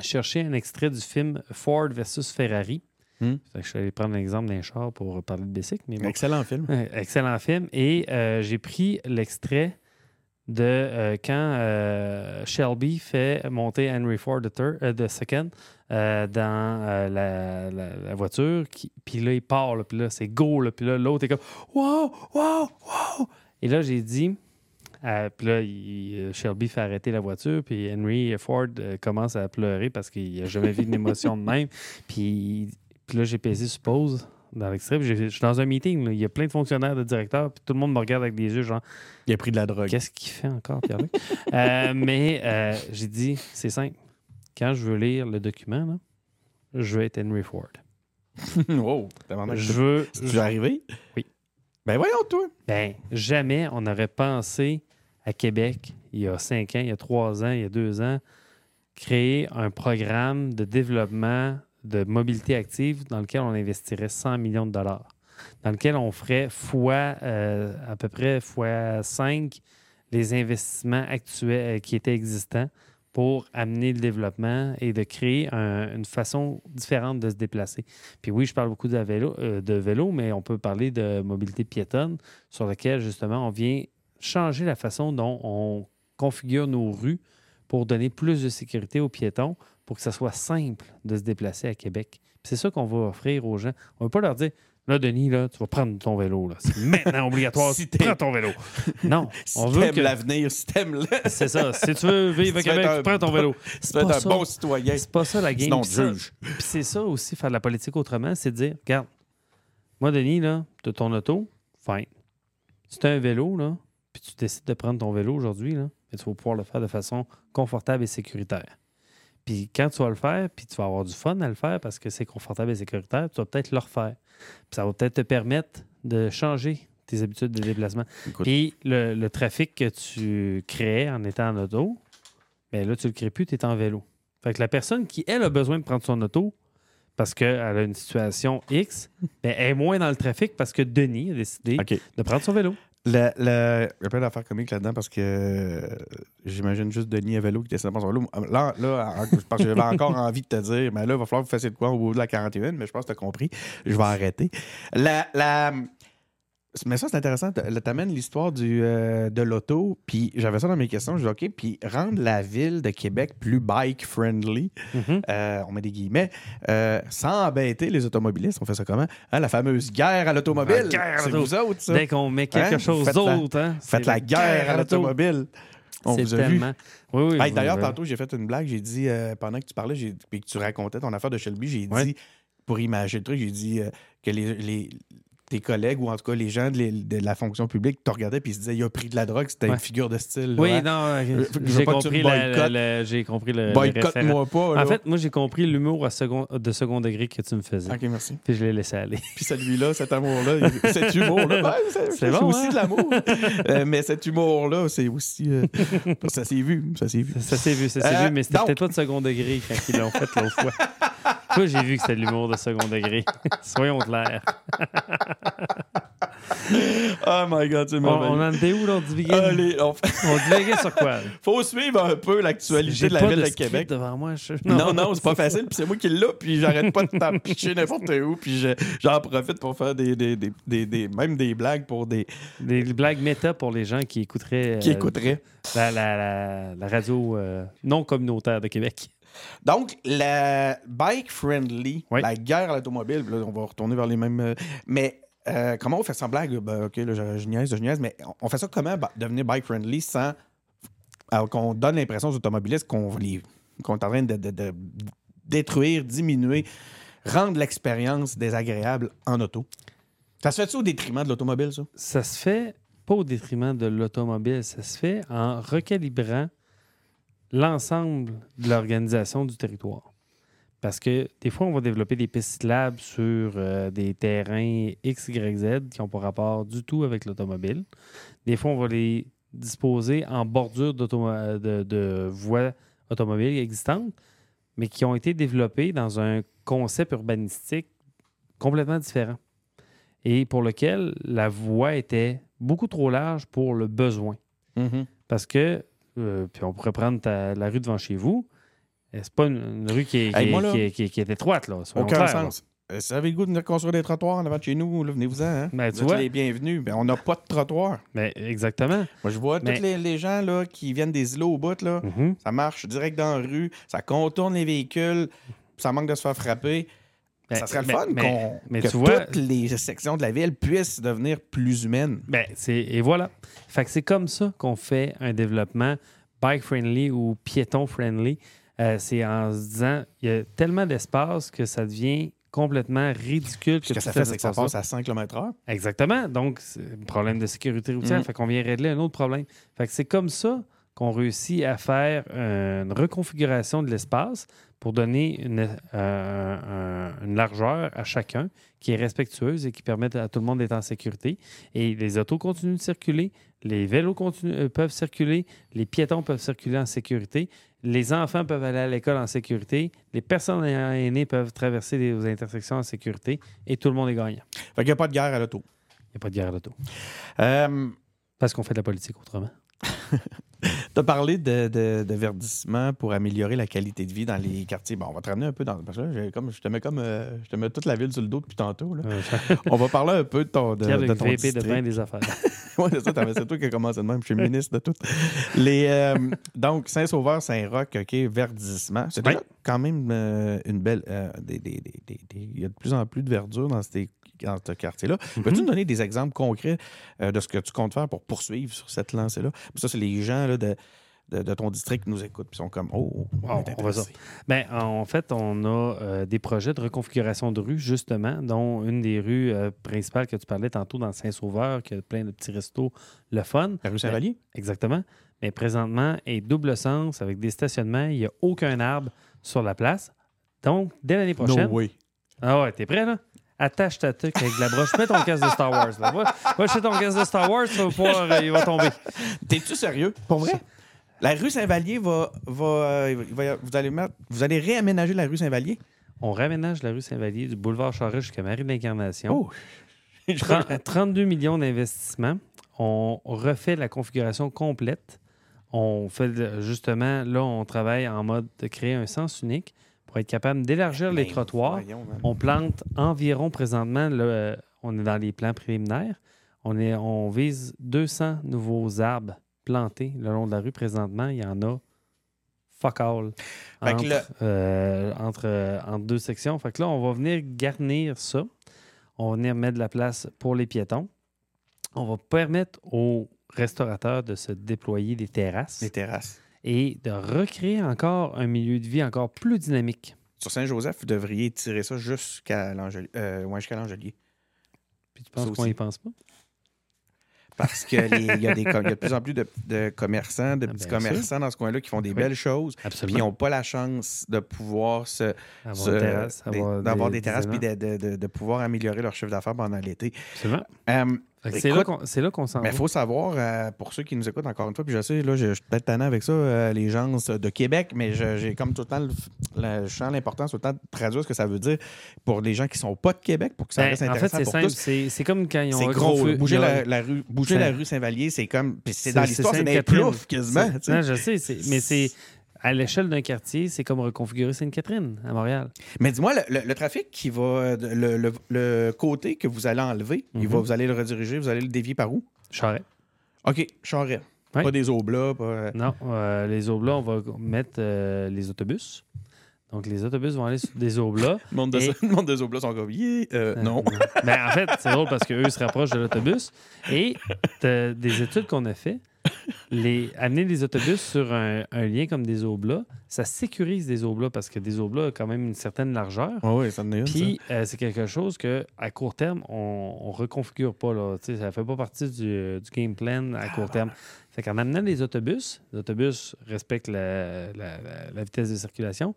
chercher un extrait du film Ford versus Ferrari. Hmm. Je allé prendre l'exemple d'un char pour parler de. Mais bon. Excellent film. Ouais, Excellent film. Et euh, j'ai pris l'extrait de euh, quand euh, Shelby fait monter Henry Ford euh, euh, dans euh, la, la- la voiture. Puis là, il part. Puis là, c'est go. Puis là, l'autre est comme Wow, wow, wow. Et là, j'ai dit. Euh, puis là, il- euh, Shelby fait arrêter la voiture, puis Henry Ford euh, commence à pleurer parce qu'il n'a jamais vu une émotion de même. Puis, puis là, j'ai pesé sur pause dans l'extrait. Je suis dans un meeting, là, il y a plein de fonctionnaires, de directeurs, puis tout le monde me regarde avec des yeux, genre, Il a pris de la drogue. qu'est-ce qu'il fait encore, Pierre-Luc? Euh, mais j'ai dit, c'est simple. Quand je veux lire le document, là, je veux être Henry Ford. wow. Je veux. Tu es arrivé? Oui. Ben voyons, toi. Ben, jamais on n'aurait pensé à Québec, il y a cinq ans, il y a trois ans, il y a deux ans, créer un programme de développement de mobilité active dans lequel on investirait 100 millions de dollars, dans lequel on ferait fois, euh, à peu près fois 5 les investissements actuels euh, qui étaient existants pour amener le développement et de créer un- une façon différente de se déplacer. Puis oui, je parle beaucoup de vélo, euh, de vélo, mais on peut parler de mobilité piétonne sur laquelle justement on vient changer la façon dont on configure nos rues pour donner plus de sécurité aux piétons, pour que ça soit simple de se déplacer à Québec. C'est ça qu'on va offrir aux gens. On ne va pas leur dire Là, Denis, là, tu vas prendre ton vélo. là. C'est maintenant obligatoire. Si prends ton vélo. Non, Si on veut que. l'avenir, si t'aimes le... C'est ça. Si tu veux vivre à Si Québec, un tu prends ton vélo. si tu un ça. bon citoyen, C'est pas ça la game. sinon ça- juge. puis c'est ça aussi, faire de la politique autrement, c'est de dire, regarde, moi, Denis, là, tu ton auto, fine. Si tu as un vélo, là, puis tu décides de prendre ton vélo aujourd'hui, là, tu vas pouvoir le faire de façon confortable et sécuritaire. Puis quand tu vas le faire, puis tu vas avoir du fun à le faire parce que c'est confortable et sécuritaire, tu vas peut-être le refaire. Puis ça va peut-être te permettre de changer tes habitudes de déplacement. Puis le, le trafic que tu créais en étant en auto, ben là, tu le crées plus, tu es en vélo. Fait que la personne qui, elle, a besoin de prendre son auto parce qu'elle a une situation X, ben, elle est moins dans le trafic parce que Denis a décidé de prendre son vélo. Le, le... Il y a plein d'affaires comiques là-dedans parce que euh, j'imagine juste Denis à vélo qui descend dans son. Là, là pense que j'avais encore envie de te dire, mais là, il va falloir que vous fassiez de quoi au bout de la 41, mais je pense que tu as compris. Je vais arrêter. La, la... Mais ça, c'est intéressant. Tu amènes l'histoire du, euh, de l'auto, puis j'avais ça dans mes questions. Je dis, OK, puis rendre la ville de Québec plus bike-friendly, Mhm. euh, on met des guillemets, euh, sans embêter les automobilistes. On fait ça comment? Hein, la fameuse guerre à l'automobile. La guerre à C'est vous autres, ça? Dès qu'on met quelque Hein? chose Faites la- d'autre, hein, Faites la guerre à l'auto. l'automobile. On vous a vu. tellement. Oui, oui. Hey, vous- D'ailleurs, tantôt, j'ai fait une blague. J'ai dit, euh, pendant que tu parlais puis que tu racontais ton affaire de Shelby, j'ai Ouais. dit, pour imaginer le truc, j'ai dit que les, les- tes collègues ou en tout cas les gens de, les- de la fonction publique te regardaient puis ils se disaient, il a pris de la drogue, c'était Ouais. une figure de style. Oui, là. non, j'ai compris, j'ai compris le. Boycotte-moi pas. Là. En fait, moi, j'ai compris l'humour second, de second degré que tu me faisais. OK, merci. Puis je l'ai laissé aller. Puis celui-là, cet amour-là, cet humour-là, ben, c'est, bon, aussi hein? de l'amour. Euh, mais cet humour-là, c'est aussi. euh, ça s'est vu. Ça s'est vu. Ça, ça s'est vu, ça s'est Euh, vu, mais c'était peut-être pas de second degré quand ils l'ont fait l'autre fois. Toi, j'ai vu que c'était de l'humour de second degré. Soyons clairs. Oh my God, c'est On, mauvais. on en était où, là? On Allez, on on sur quoi? là? faut suivre un peu l'actualité de la ville de, Québec. devant moi. je- Non, non, c'est pas facile. Puis c'est moi qui l'ai, puis j'arrête pas de t'en picher n'importe où. Puis je- j'en profite pour faire des, des, des, des- même des blagues pour des Des blagues méta pour les gens qui écouteraient qui euh, écouteraient. la, la- la- la radio euh, non communautaire de Québec. Donc, la bike friendly, Oui. la guerre à l'automobile, là, on va retourner vers les mêmes. euh, mais euh, comment on fait sans blague? Ben, ok, là, je, je niaise, je niaise, mais on- fait ça comment devenir bike friendly sans alors qu'on donne l'impression aux automobilistes qu'on les- qu'on est en train de, de- de détruire, diminuer, rendre l'expérience désagréable en auto? Ça se fait-tu au détriment de l'automobile, ça? Ça se fait pas au détriment de l'automobile, ça se fait en recalibrant l'ensemble de l'organisation du territoire. Parce que des fois, on va développer des pistes cyclables sur euh, des terrains X, Y, Z qui n'ont pas rapport du tout avec l'automobile. Des fois, on va les disposer en bordure d'automo- de, de voies automobiles existantes, mais qui ont été développées dans un concept urbanistique complètement différent et pour lequel la voie était beaucoup trop large pour le besoin. Parce que, euh, puis on pourrait prendre ta- la rue devant chez vous, euh, c'est pas une, une rue qui est, qui Hey, est- moi, là, qui est- qui est- qui est étroite. Là, Aucun clairs, là. sens. Euh, Si vous avez le goût de venir construire des trottoirs en avant de chez nous, venez-vous-en. Hein? Ben, vous tu êtes vois. les bienvenus. Ben, on n'a pas de trottoir. Mais exactement. Moi, je vois Mais- tous les, les gens là, qui viennent des îlots au bout. Là, Mhm. Ça marche direct dans la rue, ça contourne les véhicules, ça manque de se faire frapper. Ben, ça serait le fun qu'on- que tu vois- toutes les sections de la ville puissent devenir plus humaines. Ben, c'est, et voilà. Fait que c'est comme ça qu'on fait un développement bike-friendly ou piéton-friendly. Euh, c'est en se disant, il y a tellement d'espace que ça devient complètement ridicule. Ce que tous ça fait, c'est que ça passe à 5 km/h. Exactement. Donc, c'est un problème de sécurité routière. Mhm. Fait qu'on vient régler un autre problème. Fait que c'est comme ça qu'on réussit à faire une reconfiguration de l'espace pour donner une, euh, un- une largeur à chacun qui est respectueuse et qui permet à tout le monde d'être en sécurité. Et les autos continuent de circuler, les vélos continuent- euh, peuvent circuler, les piétons peuvent circuler en sécurité, les enfants peuvent aller à l'école en sécurité, les personnes aînées peuvent traverser les intersections en sécurité et tout le monde est gagnant. Fait qu'il n'y a pas de guerre à l'auto. Il n'y a pas de guerre à l'auto. Euh, Parce qu'on fait de la politique autrement. tu as parlé de, de- de verdissement pour améliorer la qualité de vie dans les quartiers. Bon, on va te ramener un peu dans. Parce que là, comme, je te mets comme. euh, je te mets toute la ville sur le dos depuis tantôt. là. On va parler un peu de ton, de, de ton VP de district. des affaires. Oui, c'est ça, c'est toi qui as commencé de même. Je suis ministre de tout. Les, euh, donc, Saint-Sauveur, Saint-Roch, OK, verdissement. C'est déjà quand même euh, une belle. des- des- des- des- des- Il y a de plus en plus de verdure dans, ces, dans ce quartier-là. Peux-tu nous donner des exemples concrets euh, de ce que tu comptes faire pour poursuivre sur cette lancée-là? Ça, c'est les gens là, de, de, de ton district qui nous écoutent. Ils sont comme, oh, on, On- est on va ça. Ben, en fait, on a euh, des projets de reconfiguration de rues, justement, dont une des rues euh, principales que tu parlais tantôt dans Saint-Sauveur, qui a plein de petits restos, le fun. La rue Saint-Vallier? Exactement. Mais présentement, est double sens avec des stationnements. Il n'y a aucun arbre sur la place. Donc, dès l'année prochaine. No way. Ah ouais, t'es prêt, là? Attache ta tuque avec de la broche. Mets ton casque de Star Wars. Là. Va, va ton casque de Star Wars, tu vas pouvoir, euh, il va tomber. T'es-tu sérieux? Pour vrai? La rue Saint-Vallier va. va, euh, va- vous, allez mettre, vous allez réaménager la rue Saint-Vallier? On raménage la rue Saint-Vallier du boulevard Charest jusqu'à Marie de l'Incarnation. Oh! 30 32 millions d'investissements. on refait la configuration complète. On fait justement, là, on travaille en mode de créer un sens unique pour être capable d'élargir les Ben, trottoirs. On plante environ présentement, on est dans les plans préliminaires, on, est, on vise 200 nouveaux arbres plantés le long de la rue. Présentement, il y en a fuck all entre, là- euh, entre, euh, entre deux sections. Fait que là, on va venir garnir ça. On va venir mettre de la place pour les piétons. On va permettre aux restaurateurs de se déployer des terrasses Les terrasses. Et de recréer encore un milieu de vie encore plus dynamique. Sur Saint-Joseph, vous devriez tirer ça jusqu'à l'Angelier. Euh, ouais, jusqu'à l'Angelier. Puis tu penses qu'on aussi. y pense pas? Parce qu'il y, a des y a de plus en plus de, de commerçants, de Ah, petits sûr. commerçants dans ce coin-là qui font des Oui. belles choses. Puis ils Absolument. n'ont pas la chance de pouvoir se, Avoir se- une terrasse, des- d'avoir des, terrasses puis de, de- de- de pouvoir améliorer leur chiffre d'affaires pendant l'été. Absolument. Euh, C'est là qu'on qu'on s'en mais il faut savoir, euh, pour ceux qui nous écoutent encore une fois, puis je sais, là, je je suis peut-être tannant avec ça, euh, les gens de Québec, mais j'ai comme tout le temps, le, le- je sens l'importance tout le temps de traduire ce que ça veut dire pour les gens qui sont pas de Québec, pour que ça Ben, reste en fait, intéressant c'est pour simple. tous. C'est comme quand ils ont C'est gros. là. Bouger la, la rue, bouger la rue Saint-Vallier, c'est comme. C'est dans l'histoire, c'est des ploufs quasiment. Non, je sais, mais c'est à l'échelle d'un quartier, c'est comme reconfigurer Sainte-Catherine à Montréal. Mais dis-moi, le, le- le trafic qui va. Le, côté que vous allez enlever, il Mhm. va, vous allez le rediriger, vous allez le dévier par où? Charret. OK, Charret. Pas des Oblats, pas. euh, Non, euh, les oblats, on va mettre euh, les autobus. Donc, les autobus vont aller sur des oblats. Le monde de, Et- le monde des Oblats sont comme. Euh, non. Mais en fait, c'est drôle parce qu'eux se rapprochent de l'autobus. Et des études qu'on a fait, les, amener des autobus sur un, un lien comme des oblats, ça sécurise des oblats parce que des oblats ont quand même une certaine largeur. Oui, oui, ça en est une, ça. Puis, euh, c'est quelque chose que à court terme, on, on reconfigure pas. Là. Tu sais, Ça fait pas partie du, du game plan à court terme. Fait qu'en amenant les autobus, les autobus respectent la, la- la- la vitesse de circulation,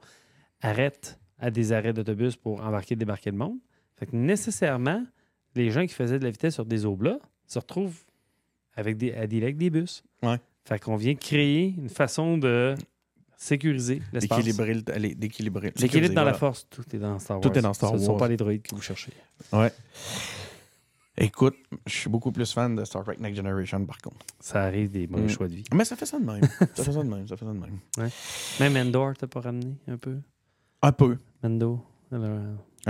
arrêtent à des arrêts d'autobus pour embarquer et débarquer le monde. Fait que nécessairement, les gens qui faisaient de la vitesse sur des oblats se retrouvent avec des, à dealer avec des bus. Ouais. Fait qu'on vient créer une façon de sécuriser l'espace. D'équilibrer. L'équilibre dans la force, tout est dans Star Wars. Tout est dans Star Ce ne sont Wars. pas les droïdes que vous cherchez. Ouais. Écoute, je suis beaucoup plus fan de Star Trek Next Generation, par contre. Ça arrive des mauvais Mm. choix de vie. Mais ça fait ça de même. ça fait ça de même. Ça fait ça de même. Même Endor, t'as pas ramené un peu? Un peu. Mendo? Alors,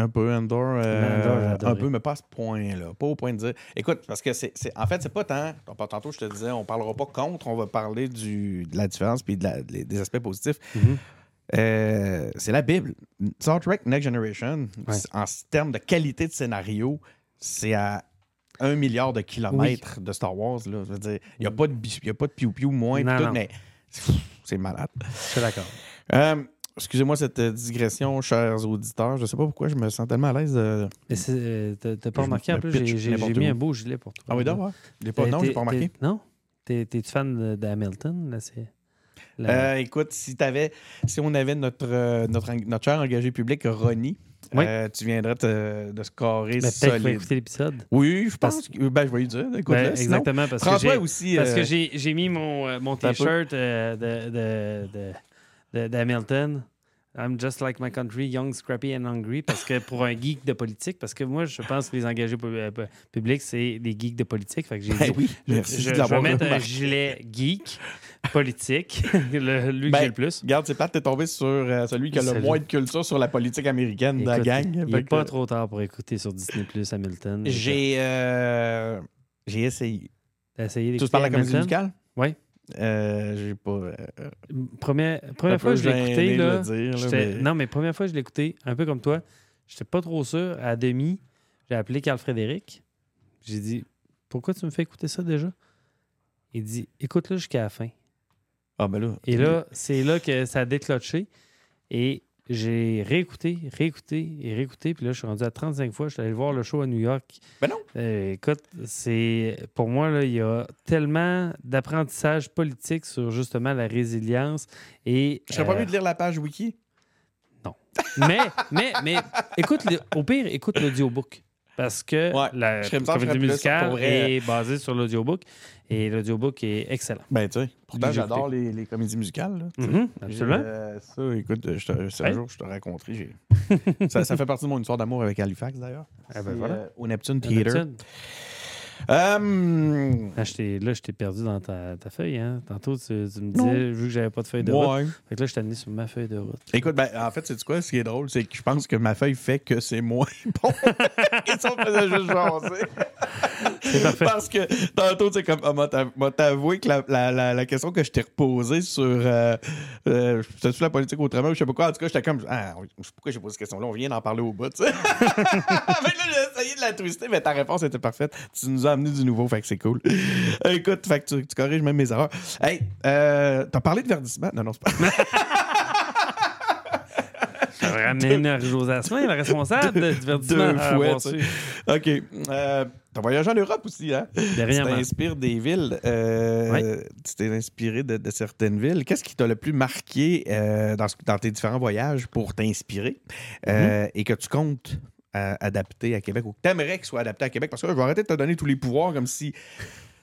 Un peu, Endor. euh, un peu, mais pas à ce point-là. Pas au point de dire. Écoute, parce que c'est. c'est- En fait, c'est pas tant. Tantôt, je te disais, on parlera pas contre, on va parler du, de la différence puis de la- des aspects positifs. mhm. Euh, c'est la Bible. Star Trek Next Generation, Ouais. en termes de qualité de scénario, c'est à un milliard de kilomètres de Star Wars. Là. Je veux dire, il n'y a pas de bi- y a pas de piou-piou moins, Non, tout, non. mais c'est malade. Je suis d'accord. Euh, Excusez-moi cette euh, digression, chers auditeurs. Je sais pas pourquoi je me sens tellement à l'aise. de- Mais euh, T'as pas remarqué, en plus, j'ai- mis un beau gilet pour toi. Ah oui, d'accord. Pas- T'es- Non, j'ai pas remarqué. Non? T'es- T'es-tu fan de- d'Hamilton? Là, c'est... la- Euh, écoute, si, t'avais, si on avait notre, euh, notre, notre cher engagé public, Ronnie, Oui. euh, tu viendrais te- de scorer peut-être va solide. écouter l'épisode. Oui, je pense. que- Ben, je vais lui dire. Écoute, Ben, là, sinon, exactement, parce que j'ai... aussi. Parce euh, que j'ai j'ai mis mon, euh, mon t-shirt euh, de, de- d'Hamilton. I'm just like my country, young, scrappy and hungry. Parce que pour un geek de politique, parce que moi, je pense que les engagés euh, pu- publics, c'est des geeks de politique. Fait que j'ai Ben dit, oui, je, merci je- de je vais mettre un gilet geek politique, le- lui que Ben, j'ai le plus. Regarde, c'est plate, t'es tombé sur euh, celui qui a le moins de culture sur la politique américaine de la gang. Il n'est que, pas trop tard pour écouter sur Disney Plus Hamilton. J'ai euh, j'ai essayé. T'as essayé Tu d'écouter parles de la comédie musicale? Oui. Euh, j'ai pas. euh, Première, première fois que je l'ai écouté, là, dire, mais- non, mais première fois que je l'ai écouté, un peu comme toi, j'étais pas trop sûr. À demi, j'ai appelé Carl Frédéric. J'ai dit Pourquoi tu me fais écouter ça déjà? Il dit Écoute-le jusqu'à la fin. Ah, ben là. Et là, c'est là que ça a déclenché. Et j'ai réécouté, réécouté et réécouté. Puis là, je suis rendu à 35 fois. Je suis allé voir le show à New York. Ben non. Euh, écoute, c'est pour moi, là, il y a tellement d'apprentissage politique sur justement la résilience. Et, Je serais pas euh, mieux de lire la page wiki. mais, mais, mais, écoute, le- au pire, écoute l'audiobook. Parce que Ouais, la comédie musicale est basée sur l'audiobook. Et l'audiobook est excellent. Ben, tu sais. Pourtant, j'adore les, les comédies musicales. là. Mhm, absolument. Euh, ça, écoute, je te, c'est un Ouais. jour, je te raconterai. ça, ça fait partie de mon histoire d'amour avec Halifax, d'ailleurs. Ah ben voilà. euh, au Neptune Un Theatre. Neptune. Euh, là, je t'ai perdu dans ta, ta feuille. Hein? Tantôt, tu, tu me disais, vu que j'avais pas de feuille de route. ouais. Fait que là, je t'ai amené sur ma feuille de route. Écoute, ben, en fait, c'est quoi? Ce qui est drôle, c'est que je pense que ma feuille fait que c'est moins bon que si on faisait juste jaser. C'est parfait. Parce que tantôt, c'est comme, ah, m'a t'a- m'a t'avoué que la, la, la, la question que je t'ai reposée sur. Euh, euh, C'était-tu la politique autrement je sais pas quoi? En tout cas, j'étais comme, ah, je sais pourquoi j'ai posé cette question-là? On vient d'en parler au bout, tu sais. là, j'ai essayé de la twister, mais ta réponse était parfaite. Tu nous as amené du nouveau, fait que c'est cool. Euh, Écoute, fait que tu, tu corriges même mes erreurs. Hey, euh, t'as parlé de verdissement? Non, non, c'est pas. Ramène Marie-Josée Asselin, la responsable de. Deux fois, avoir tu su. OK. Euh, t'as voyagé en Europe aussi, hein? Tu Dernièrement. t'inspires des villes. euh, Tu t'es inspiré de, de certaines villes. Qu'est-ce qui t'a le plus marqué euh, dans, tes différents voyages pour t'inspirer euh, et que tu comptes adapter à Québec ou que t'aimerais qu'il soit adapté à Québec? Parce que là, je vais arrêter de te donner tous les pouvoirs comme si...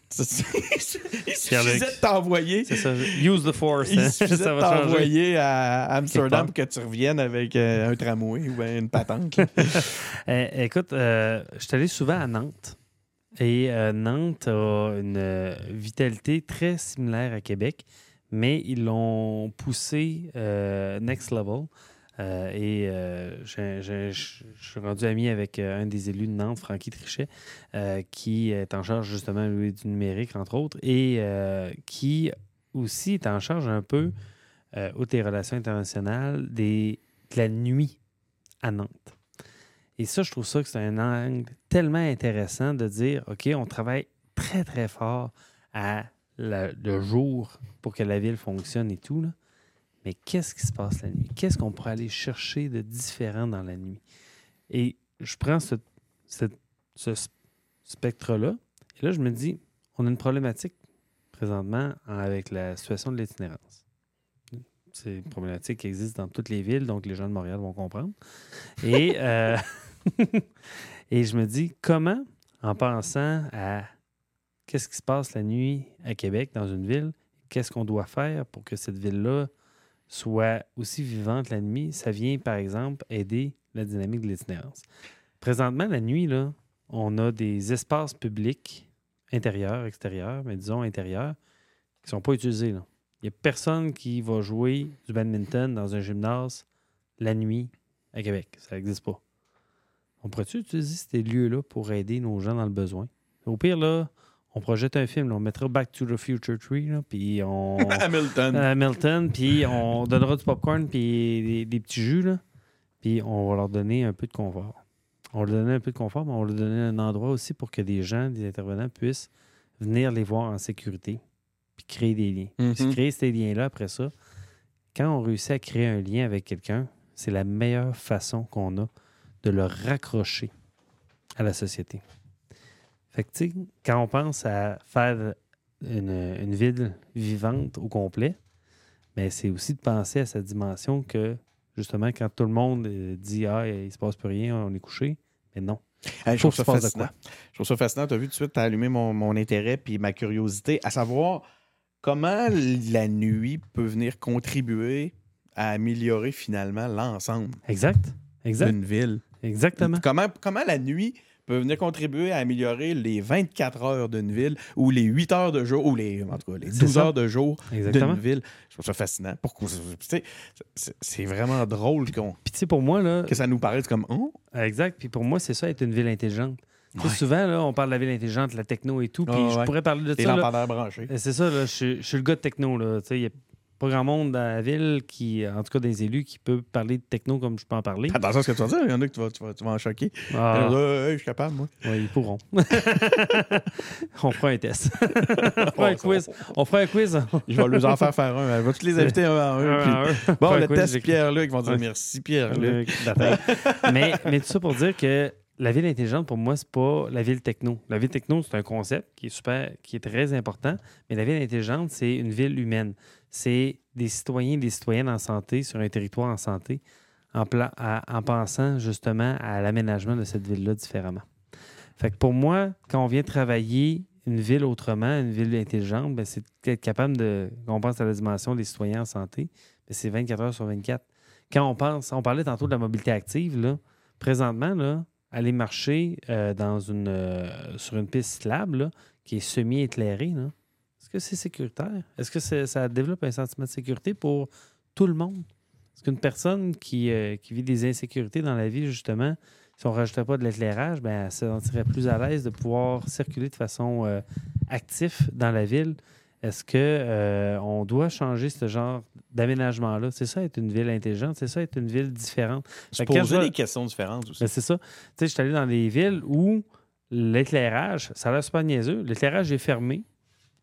Il suffisait de t'envoyer C'est ça. Use the force. il hein. suffisait ça de t'envoyer à Amsterdam pour que tu reviennes avec euh, un tramway ou une patente. Eh, écoute, euh, je suis allé souvent à Nantes. Et euh, Nantes a une vitalité très similaire à Québec, mais ils l'ont poussé next level. Euh, et euh, je suis rendu ami avec euh, un des élus de Nantes, Francky Trichet, qui est en charge justement du numérique, entre autres, et qui aussi est en charge un peu, outre les relations internationales, des, de la nuit à Nantes. Et ça, je trouve ça que c'est un angle tellement intéressant de dire, OK, on travaille très, très fort à le jour pour que la ville fonctionne et tout, là. Mais qu'est-ce qui se passe la nuit? Qu'est-ce qu'on pourrait aller chercher de différent dans la nuit? Et je prends ce, ce- ce s- spectre-là, et là, je me dis, on a une problématique présentement avec la situation de l'itinérance. C'est une problématique qui existe dans toutes les villes, donc les gens de Montréal vont comprendre. Et, euh, et je me dis, comment, en pensant à qu'est-ce qui se passe la nuit à Québec, dans une ville, qu'est-ce qu'on doit faire pour que cette ville-là soit aussi vivante la nuit, ça vient, par exemple, aider la dynamique de l'itinérance. Présentement, la nuit, là, on a des espaces publics intérieurs, extérieurs, mais disons intérieurs, qui ne sont pas utilisés. Il n'y a personne qui va jouer du badminton dans un gymnase la nuit à Québec. Ça n'existe pas. On pourrait-tu utiliser ces lieux-là pour aider nos gens dans le besoin? Au pire, là, on projette un film, là, on mettra Back to the Future 3, là, puis on... Hamilton. à Milton, puis on donnera du popcorn puis des, des petits jus, là, puis on va leur donner un peu de confort. On va leur donner un peu de confort, mais on leur donner un endroit aussi pour que des gens, des intervenants puissent venir les voir en sécurité, puis créer des liens. Mhm. Puis créer ces liens-là après ça, quand on réussit à créer un lien avec quelqu'un, c'est la meilleure façon qu'on a de le raccrocher à la société. Fait que, tu sais, quand on pense à faire une, une ville vivante au complet, mais c'est aussi de penser à cette dimension que, justement, quand tout le monde euh, dit Ah, il se passe plus rien, on est couché, mais non. Hey, je trouve ça fascinant. Je trouve ça fascinant. Tu as vu tout de suite, tu as allumé mon, mon intérêt puis ma curiosité à savoir comment la nuit peut venir contribuer à améliorer finalement l'ensemble Exact. Exact. d'une ville. Exactement. Comment, comment la nuit peut venir contribuer à améliorer les 24 heures d'une ville ou les 8 heures de jour ou les, en tout cas, les C'est 12 ça. heures de jour d'une ville. Je trouve ça fascinant. Pourquoi? C'est vraiment drôle qu'on- Puis, tu sais, pour moi, là, que ça nous paraisse comme oh, Exact. Puis pour moi, c'est ça, être une ville intelligente. Ouais. souvent, là, on parle de la ville intelligente, la techno et tout. Puis je ouais. pourrais parler de les ça. branchés. Euh, C'est ça, là, je, suis- je suis le gars de techno. là. Tu sais, Il n'y a pas grand monde dans la ville qui, en tout cas des élus, qui peut parler de techno comme je peux en parler. Attention à ce que tu vas dire, il y en a que tu vas, tu vas, tu vas en choquer. Ah, Euh, je suis capable, moi. ouais, ils pourront. on fera un test. on fera un quiz. On fera un quiz. Je vais leur en faire faire un. Je vais tous les inviter un à un. Bon, le quiz, test. Pierre-Luc, ils vont dire merci Pierre-Luc. Mais, mais tout ça pour dire que la ville intelligente, pour moi, c'est pas la ville techno. La ville techno, c'est un concept qui est super, qui est très important, mais la ville intelligente, c'est une ville humaine. C'est des citoyens, des citoyennes en santé sur un territoire en santé, en, pensant justement à l'aménagement de cette ville-là différemment. Fait que pour moi, quand on vient travailler une ville autrement, une ville intelligente, ben, c'est d'être capable de. On pense à la dimension des citoyens en santé, ben, c'est 24 heures sur 24 quand on pense, on parlait tantôt de la mobilité active, là, présentement, là, aller marcher euh, dans une, euh, sur une piste cyclable qui est semi-éclairée, que c'est sécuritaire? Est-ce que ça développe un sentiment de sécurité pour tout le monde? Est-ce qu'une personne qui, euh, qui vit des insécurités dans la vie, justement, si on ne rajoutait pas de l'éclairage, ben, elle se sentirait plus à l'aise de pouvoir circuler de façon euh, active dans la ville? Est-ce que euh, on doit changer ce genre d'aménagement-là? C'est ça être une ville intelligente, c'est ça être une ville différente. Se poser des questions différentes aussi. Ben, c'est ça. Tu sais, je suis allé dans des villes où l'éclairage, ça a l'air super niaiseux, l'éclairage est fermé,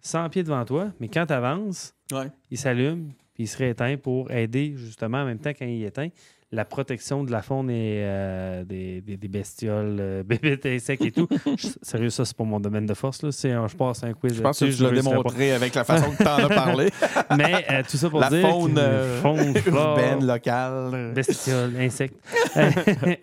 100 pieds devant toi, mais quand tu avances, Ouais. il s'allume, puis il se rééteint pour aider, justement, en même temps, quand il éteint, la protection de la faune et euh, des, des- des bestioles, euh, insectes et tout. Je- sérieux, ça, c'est pas mon domaine de force. Là. Un- je passe un quiz Je pense que là-dessus, tu l'as réussirai pas. démontré avec la façon que tu en as parlé. Mais euh, tout ça pour la dire... faune, que- euh, faune, urbaine, locale. bestioles, insectes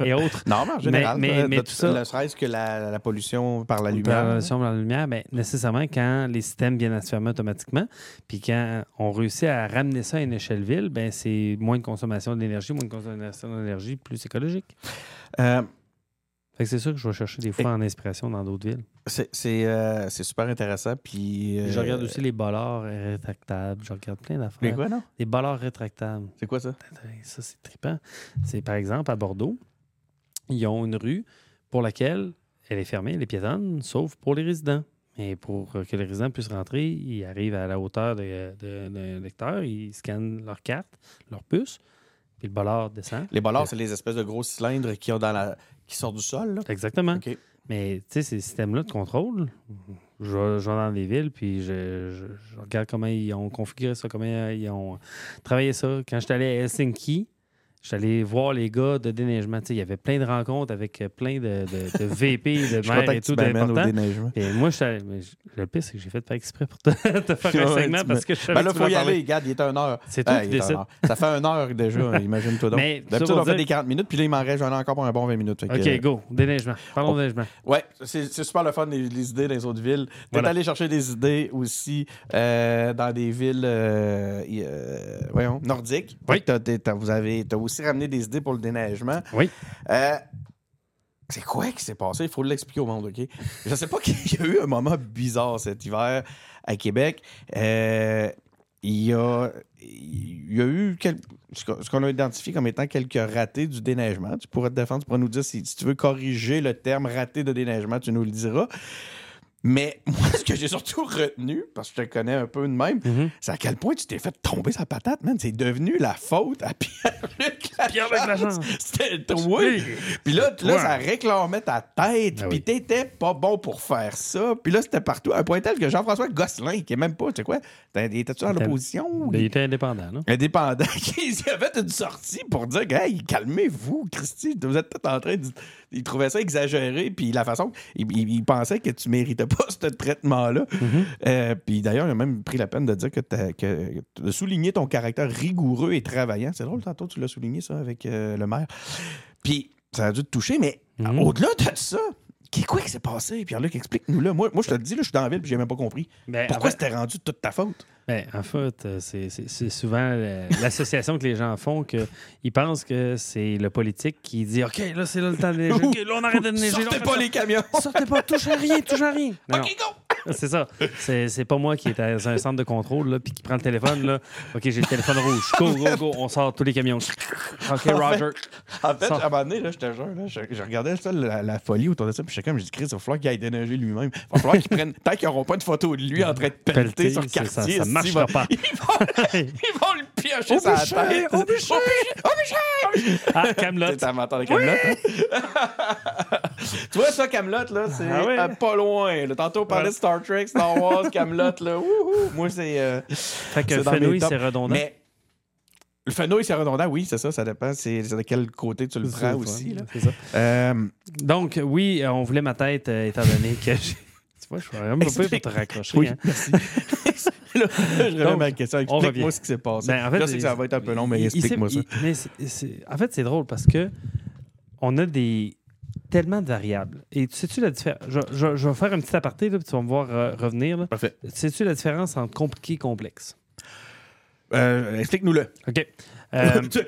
et autres. Non, mais en général, Mais- mais- mais tout ça- ne serait-ce que la, la pollution par la lumière. la relation par la lumière, ben, nécessairement, quand les systèmes viennent à se fermer automatiquement, puis quand on réussit à ramener ça à une échelle ville, ben, c'est moins de consommation d'énergie, moins de consommation d'énergie, plus écologique. Euh, Fait que c'est sûr que je vais chercher des fois en inspiration dans d'autres villes. c'est c'est, euh, c'est super intéressant. Puis, Puis Je euh, regarde aussi les bollards rétractables, je regarde plein Les d'affaires. quoi, non? Les bollards rétractables. C'est quoi ça? Ça, c'est trippant. C'est par exemple à Bordeaux, ils ont une rue pour laquelle elle est fermée, elle est piétonne, sauf pour les résidents. Mais pour que les résidents puissent rentrer, ils arrivent à la hauteur de- de- d'un lecteur, ils scannent leur carte, leur puce, puis le bollard descend. Les bollards, c'est les espèces de gros cylindres qui, ont dans la... qui sortent du sol. Là. Exactement. Mais tu sais, ces systèmes-là de contrôle, je vais, je vais dans des villes, puis je, je- je regarde comment ils ont configuré ça, comment ils ont travaillé ça. Quand j'étais allé à Helsinki, j'étais allé voir les gars de déneigement. Il y avait plein de rencontres avec euh, plein de, de- de VP, de Je suis maires et tout. Et moi, j'étais allé- mais je- le pire, c'est que j'ai fait pas exprès pour te, te faire un Ouais, segment tu parce que je savais Ben là, tu faut y aller. Regarde, il est une heure. C'est toi Ah, qui il. Ça fait une heure déjà, imagine-toi donc. D'habitude, on fait des 40 minutes, puis là, il m'en reste, encore pour un bon 20 minutes. Que, OK, go. Déneigement. Parlons Oh. déneigement. Ouais, c'est super le fun, les, les idées dans les autres villes. T'es Voilà. allé chercher des idées aussi euh, dans des villes euh, euh, voyons, nordiques. Oui. T'as- vous avez as aussi ramené des idées pour le déneigement. Oui. Euh, c'est quoi qui s'est passé? Il faut l'expliquer au monde, OK? Je sais pas qu'il y a eu un moment bizarre cet hiver à Québec. Euh, il y a, il y a eu quel- ce qu'on- ce qu'on a identifié comme étant quelques ratés du déneigement. Tu pourrais te défendre, tu pourrais nous dire si, si tu veux corriger le terme raté de déneigement, tu nous le diras. Mais moi, ce que j'ai surtout retenu, parce que je te connais un peu de même, Mhm. c'est à quel point tu t'es fait tomber sa patate, man. C'est devenu la faute à Pierre-Luc Pierre-Luc Lachance. C'était toi. Puis là, ça réclamait ta tête. Ah Puis oui. t'étais pas bon pour faire ça. Puis là, c'était partout. À un point tel que Jean-François Gosselin, qui est même pas, tu sais quoi, t'es- étais-tu dans Était- l'opposition? Ben, il était indépendant, non? indépendant, qui a fait une sortie pour dire que, hey, calmez-vous, Christy, vous êtes tout en train de. Il trouvait ça exagéré, puis la façon. Il, il- il pensait que tu méritais pas ce traitement-là. Euh, puis d'ailleurs, il a même pris la peine de dire que, que de souligner ton caractère rigoureux et travaillant. C'est drôle, tantôt, tu l'as souligné, ça, avec euh, le maire. Puis ça a dû te toucher, mais Mhm. au-delà de ça. Qu'est- Quoi qui s'est passé? Pierre-Luc, explique-nous là. Moi, moi, je te le dis, là, je suis dans la ville puis j'ai même pas compris. Ben, Pourquoi en fait- c'était rendu toute ta faute? Ben, en fait, euh, c'est- c'est c'est souvent euh, l'association que les gens font qu'ils pensent que c'est le politique qui dit OK, là, c'est là le temps de neiger. OK, là, on arrête de neiger. Sortez pas les camions! Sortez pas, touche à rien, touche à rien. Non, OK, go! c'est ça. C'est pas moi qui est dans un centre de contrôle, là, puis qui prend le téléphone, là. OK, j'ai le téléphone rouge. Go, go, go, on sort tous les camions. OK, Roger. En fait, Ça. à un moment donné, là, je te jure, là, je, je regardais ça, la, la folie autour de ça, puis j'étais comme, je dis, Chris, il va falloir qu'il aille déneiger lui-même. Il va falloir qu'il prenne. Tant qu'ils n'auront pas de photo de lui en train de pelleter, Pelleter, sur le ça- quartier, ça il va- pas. Ils vont, ils vont le piocher sur la tête. au bûcher. Au bûcher! Ah, Camelot. T'es amateur de Camelot? tu vois, ça, Camelot, là, c'est Ah ouais? pas loin. là. Tantôt, on parlait Ouais. de Star Trek, Star Wars, Camelot, là. Wouhou! Moi, c'est. euh, Fait que fenouil, c'est redondant. Mais le fenouil, c'est redondant, oui, c'est ça, ça dépend. C'est de quel côté tu le prends aussi. Là. ça. Euh, Donc, oui, euh, on voulait ma tête, euh, étant donné que j'ai. Tu vois, je suis vraiment pas pire pour te raccrocher. oui, hein. merci. là, je à ma question. on Explique-moi ce qui s'est passé. Ben, en fait, je sais que ça va être un peu long, mais explique-moi ça. il- mais en fait, c'est drôle parce que on a des tellement de variables. Et tu sais-tu la différence? Je, je- je vais faire un petit aparté, là, puis tu vas me voir euh, revenir. là. Parfait. Sais-tu la différence entre compliqué et complexe? Euh, Explique-nous-le. OK. Euh, Tu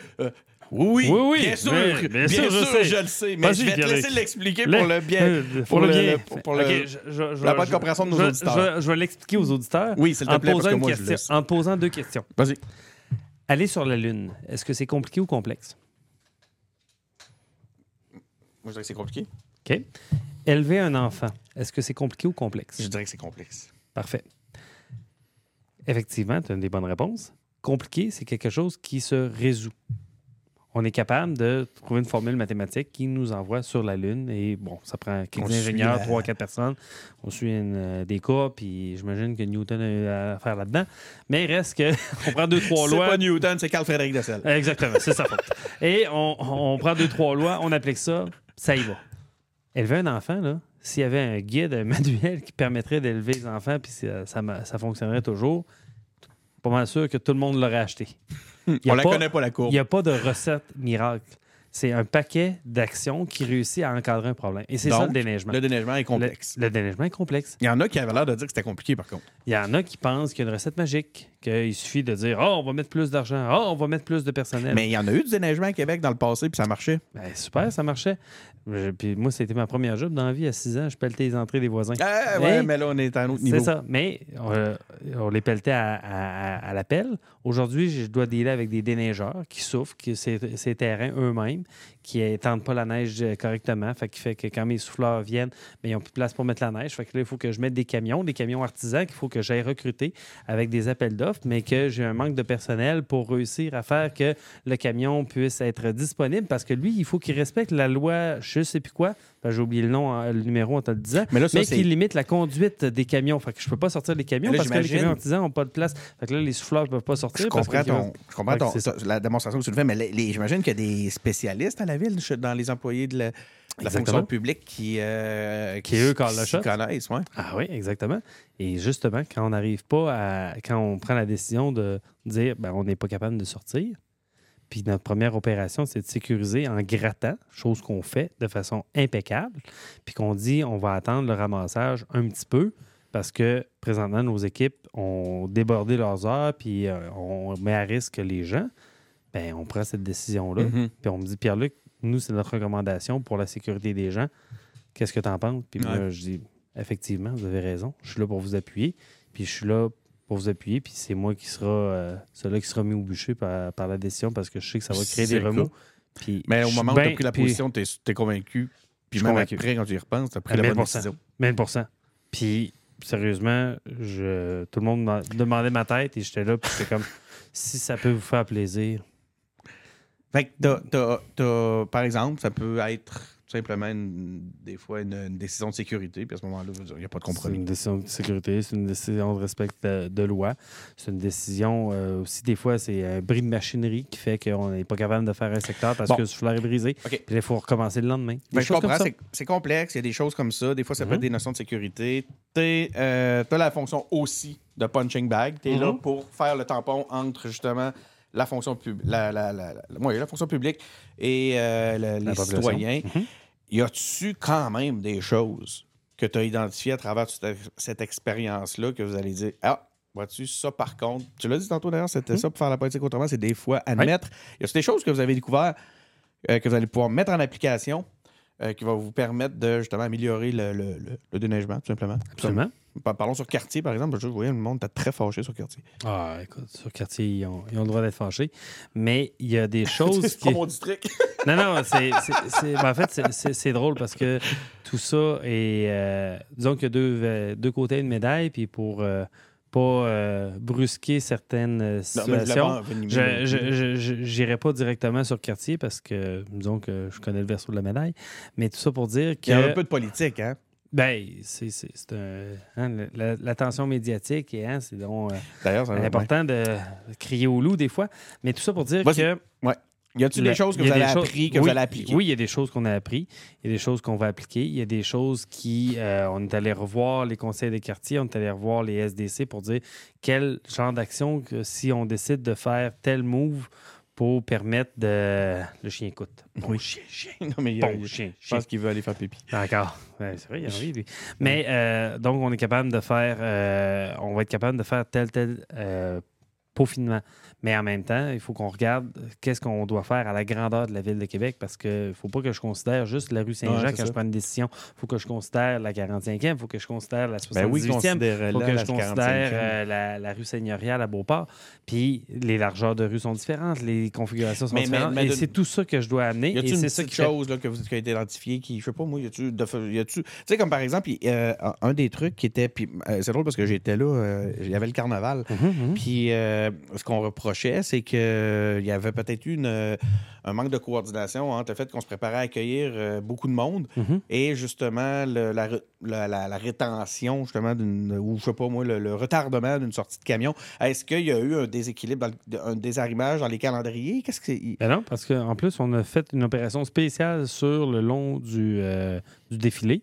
Oui, Oui, oui, bien sûr, bien sûr, je sais. je le sais, mais je vais te laisser l'expliquer Le- pour le bien. pour le- bien. pour- le- je- je- je- la bonne je- compréhension de nos je- auditeurs. Je, je vais l'expliquer aux auditeurs. Oui, s'il te plaît, parce que moi, je question- laisse. en posant deux questions. Vas-y. Aller sur la Lune, est-ce que c'est compliqué ou complexe? Moi, je dirais que c'est compliqué. OK. Élever un enfant, est-ce que c'est compliqué ou complexe? Je dirais que c'est complexe. Parfait. Effectivement, tu as des bonnes réponses. Compliqué, c'est quelque chose qui se résout. On est capable de trouver une formule mathématique qui nous envoie sur la Lune. Et bon, ça prend quelques ingénieurs, la- trois, quatre personnes. On suit une, euh, des cas, puis j'imagine que Newton a eu à faire là-dedans. Mais il reste que on prend deux, trois C'est lois. pas Newton, c'est Carl Frédéric Dessel. Exactement, c'est sa faute. Et on, on prend deux, trois lois, on applique ça, ça y va. Élever un enfant, là, s'il y avait un guide, un manuel qui permettrait d'élever les enfants, puis ça, ça, ça fonctionnerait toujours, pas mal sûr que tout le monde l'aurait acheté. A On la pas- connaît pas, la courbe. Il n'y a pas de recette miracle. C'est un paquet d'actions qui réussit à encadrer un problème. Et c'est ça le déneigement. Le déneigement est complexe. Le, le déneigement est complexe. Il y en a qui avaient l'air de dire que c'était compliqué, par contre. Il y en a qui pensent qu'il y a une recette magique, qu'il suffit de dire Oh, on va mettre plus d'argent, oh, on va mettre plus de personnel. Mais il y en a eu du déneigement à Québec dans le passé, puis ça marchait. Ben, super, ça marchait. Je- puis moi, c'était ma première job dans la vie à 6 ans. Je pelletais les entrées des voisins. Ah, ouais, Mais- mais là, on est à un autre niveau. C'est ça. Mais euh, on les pelletait à, à- à- à la pelle. Aujourd'hui, je dois dealer avec des déneigeurs qui souffrent, qui ces, ces terrains eux-mêmes, qui n'étendent pas la neige euh, correctement. Fait qui fait que quand mes souffleurs viennent, ben, ils n'ont plus de place pour mettre la neige. Fait que là, il faut que je mette des camions, des camions artisans qu'il faut que j'aille recruter avec des appels d'offres, mais que j'ai un manque de personnel pour réussir à faire que le camion puisse être disponible parce que lui, il faut qu'il respecte la loi, je sais plus quoi. Ben, j'ai oublié le nom, hein, le numéro en te le disant. Mais là, ça, mais qui limite la conduite des camions. Fait que je peux pas sortir les camions là, parce que les camions artisans n'ont pas de place. Fait que là, les souffleurs ne peuvent pas sortir. Je parce que comprends, camions- ton, je comprends ton- ça. la démonstration que tu le fais, mais les- les- j'imagine qu'il y a des spécialistes à la ville, dans les employés de la, de la Exactement. fonction publique qui, euh, Qui, eux, le shot. connaissent. Ouais. Ah oui, exactement. Et justement, quand on n'arrive pas à. Quand on prend la décision de dire ben, on n'est pas capable de sortir, puis notre première opération, c'est de sécuriser en grattant, chose qu'on fait de façon impeccable, puis qu'on dit on va attendre le ramassage un petit peu parce que présentement, nos équipes ont débordé leurs heures, puis euh, on met à risque les gens. Ben, on prend cette décision-là. Mhm. Puis on me dit, Pierre-Luc, nous, c'est notre recommandation pour la sécurité des gens. Qu'est-ce que tu en penses? Puis moi, je dis, effectivement, vous avez raison. Je suis là pour vous appuyer. Puis je suis là pour vous appuyer. Puis c'est moi qui sera, euh, celui qui sera mis au bûcher par, par la décision parce que je sais que ça va créer des remous. Puis Mais au moment où tu as pris la position, tu es, convaincu. Puis même convaincu. après, quand tu y repenses, tu as pris À la bonne 1000%. décision. 1000 Puis, sérieusement, je, tout le monde m'a demandait ma tête et j'étais là. Puis j'étais comme, si ça peut vous faire plaisir. Fait que t'as- par exemple, ça peut être simplement une- des fois une, une décision de sécurité, puis à ce moment-là, il n'y a pas de C'est compromis. une décision de sécurité, c'est une décision de respect de, de loi. C'est une décision euh, aussi, des fois, c'est un bris de machinerie qui fait qu'on n'est pas capable de faire un secteur parce Bon. que le souffleur est brisé. OK. Puis il faut recommencer le lendemain. Des Ben, je comprends, c'est- c'est complexe, il y a des choses comme ça. Des fois, ça peut Mhm. être des notions de sécurité. Tu as la fonction aussi de punching bag. Tu es là Mhm. pour faire le tampon entre justement la fonction, pub- la, la, la, la- ouais, la fonction publique et euh, le- les citoyens. Mhm. Y a-tu quand même des choses que tu as identifiées à travers cette, cette expérience-là que vous allez dire Ah, vois-tu, ça par contre, tu l'as dit tantôt d'ailleurs, c'était Mhm. ça pour faire la politique autrement, c'est des fois admettre. Y a des choses que vous avez découvert euh, que vous allez pouvoir mettre en application euh, qui va vous permettre de justement améliorer le, le, le- le déneigement, tout simplement? Absolument. Par- Parlons sur quartier, par exemple. Je voyais le monde était très fâché sur quartier. Ah, écoute, sur quartier, ils ont, ils ont le droit d'être fâchés. Mais il y a des choses c'est qui. mon district. Non, non, c'est, ben, en fait, c'est- drôle parce que tout ça est. euh, disons qu'il y a deux, euh, deux côtés d'une médaille, puis pour euh, pas euh, brusquer certaines situations. Je je- pas directement sur quartier parce que, disons que je connais le verso de la médaille. Mais tout ça pour dire que. Il y a un peu de politique, hein? Ben, c'est, hein, l'attention médiatique, et, hein, c'est donc euh, important de crier au loup des fois. Mais tout ça pour dire que. Y a-tu Le- des choses que y vous avez des choses- appris, que oui, vous allez appliquer? Oui, il y a des choses qu'on a appris. Il y a des choses qu'on va appliquer. Il y a des choses qui. euh, on est allé revoir les conseils des quartiers, on est allé revoir les SDC pour dire quel genre d'action, que si on décide de faire tel move pour permettre de. Le chien écoute. Bon Oui. chien, chien. non, mais il Bon chien, je pense qu'il veut aller faire pipi. D'accord. Ouais, c'est vrai, il a envie, lui. Mais euh, donc, on est capable de faire. euh, on va être capable de faire tel, tel. euh, peaufinement. Mais en même temps, il faut qu'on regarde qu'est-ce qu'on doit faire à la grandeur de la ville de Québec parce qu'il ne faut pas que je considère juste la rue Saint-Jean Ouais, quand ça. je prends une décision. Il faut que je considère la 45e, il faut que je considère la 78e. Ben oui, Il faut que je considère 45e. euh, la, la rue Seigneuriale à Beauport. Puis les largeurs de rue sont différentes, les configurations sont Mais- différentes. mais et de- c'est tout ça que je dois amener. Y a-tu Et une ça qui fait- chose là, que vous qui a été identifiée qui, je sais pas moi, y a-tu, de- tu sais comme par exemple, euh, un des trucs qui était, puis euh, c'est drôle parce que j'étais là, euh, il y avait le carnaval, Mhm, mhm. puis euh, ce qu'on reprochait, c'est que il y avait peut-être eu une, euh, un manque de coordination entre le fait qu'on se préparait à accueillir euh, beaucoup de monde Mhm. et justement le- la, la- la- la rétention justement d'une, ou je sais pas moi, le, le retardement d'une sortie de camion. Est-ce qu'il y a eu un déséquilibre, dans le- un désarrimage dans les calendriers? Qu'est-ce que Ben non, parce qu'en plus, on a fait une opération spéciale sur le long du, euh, du défilé.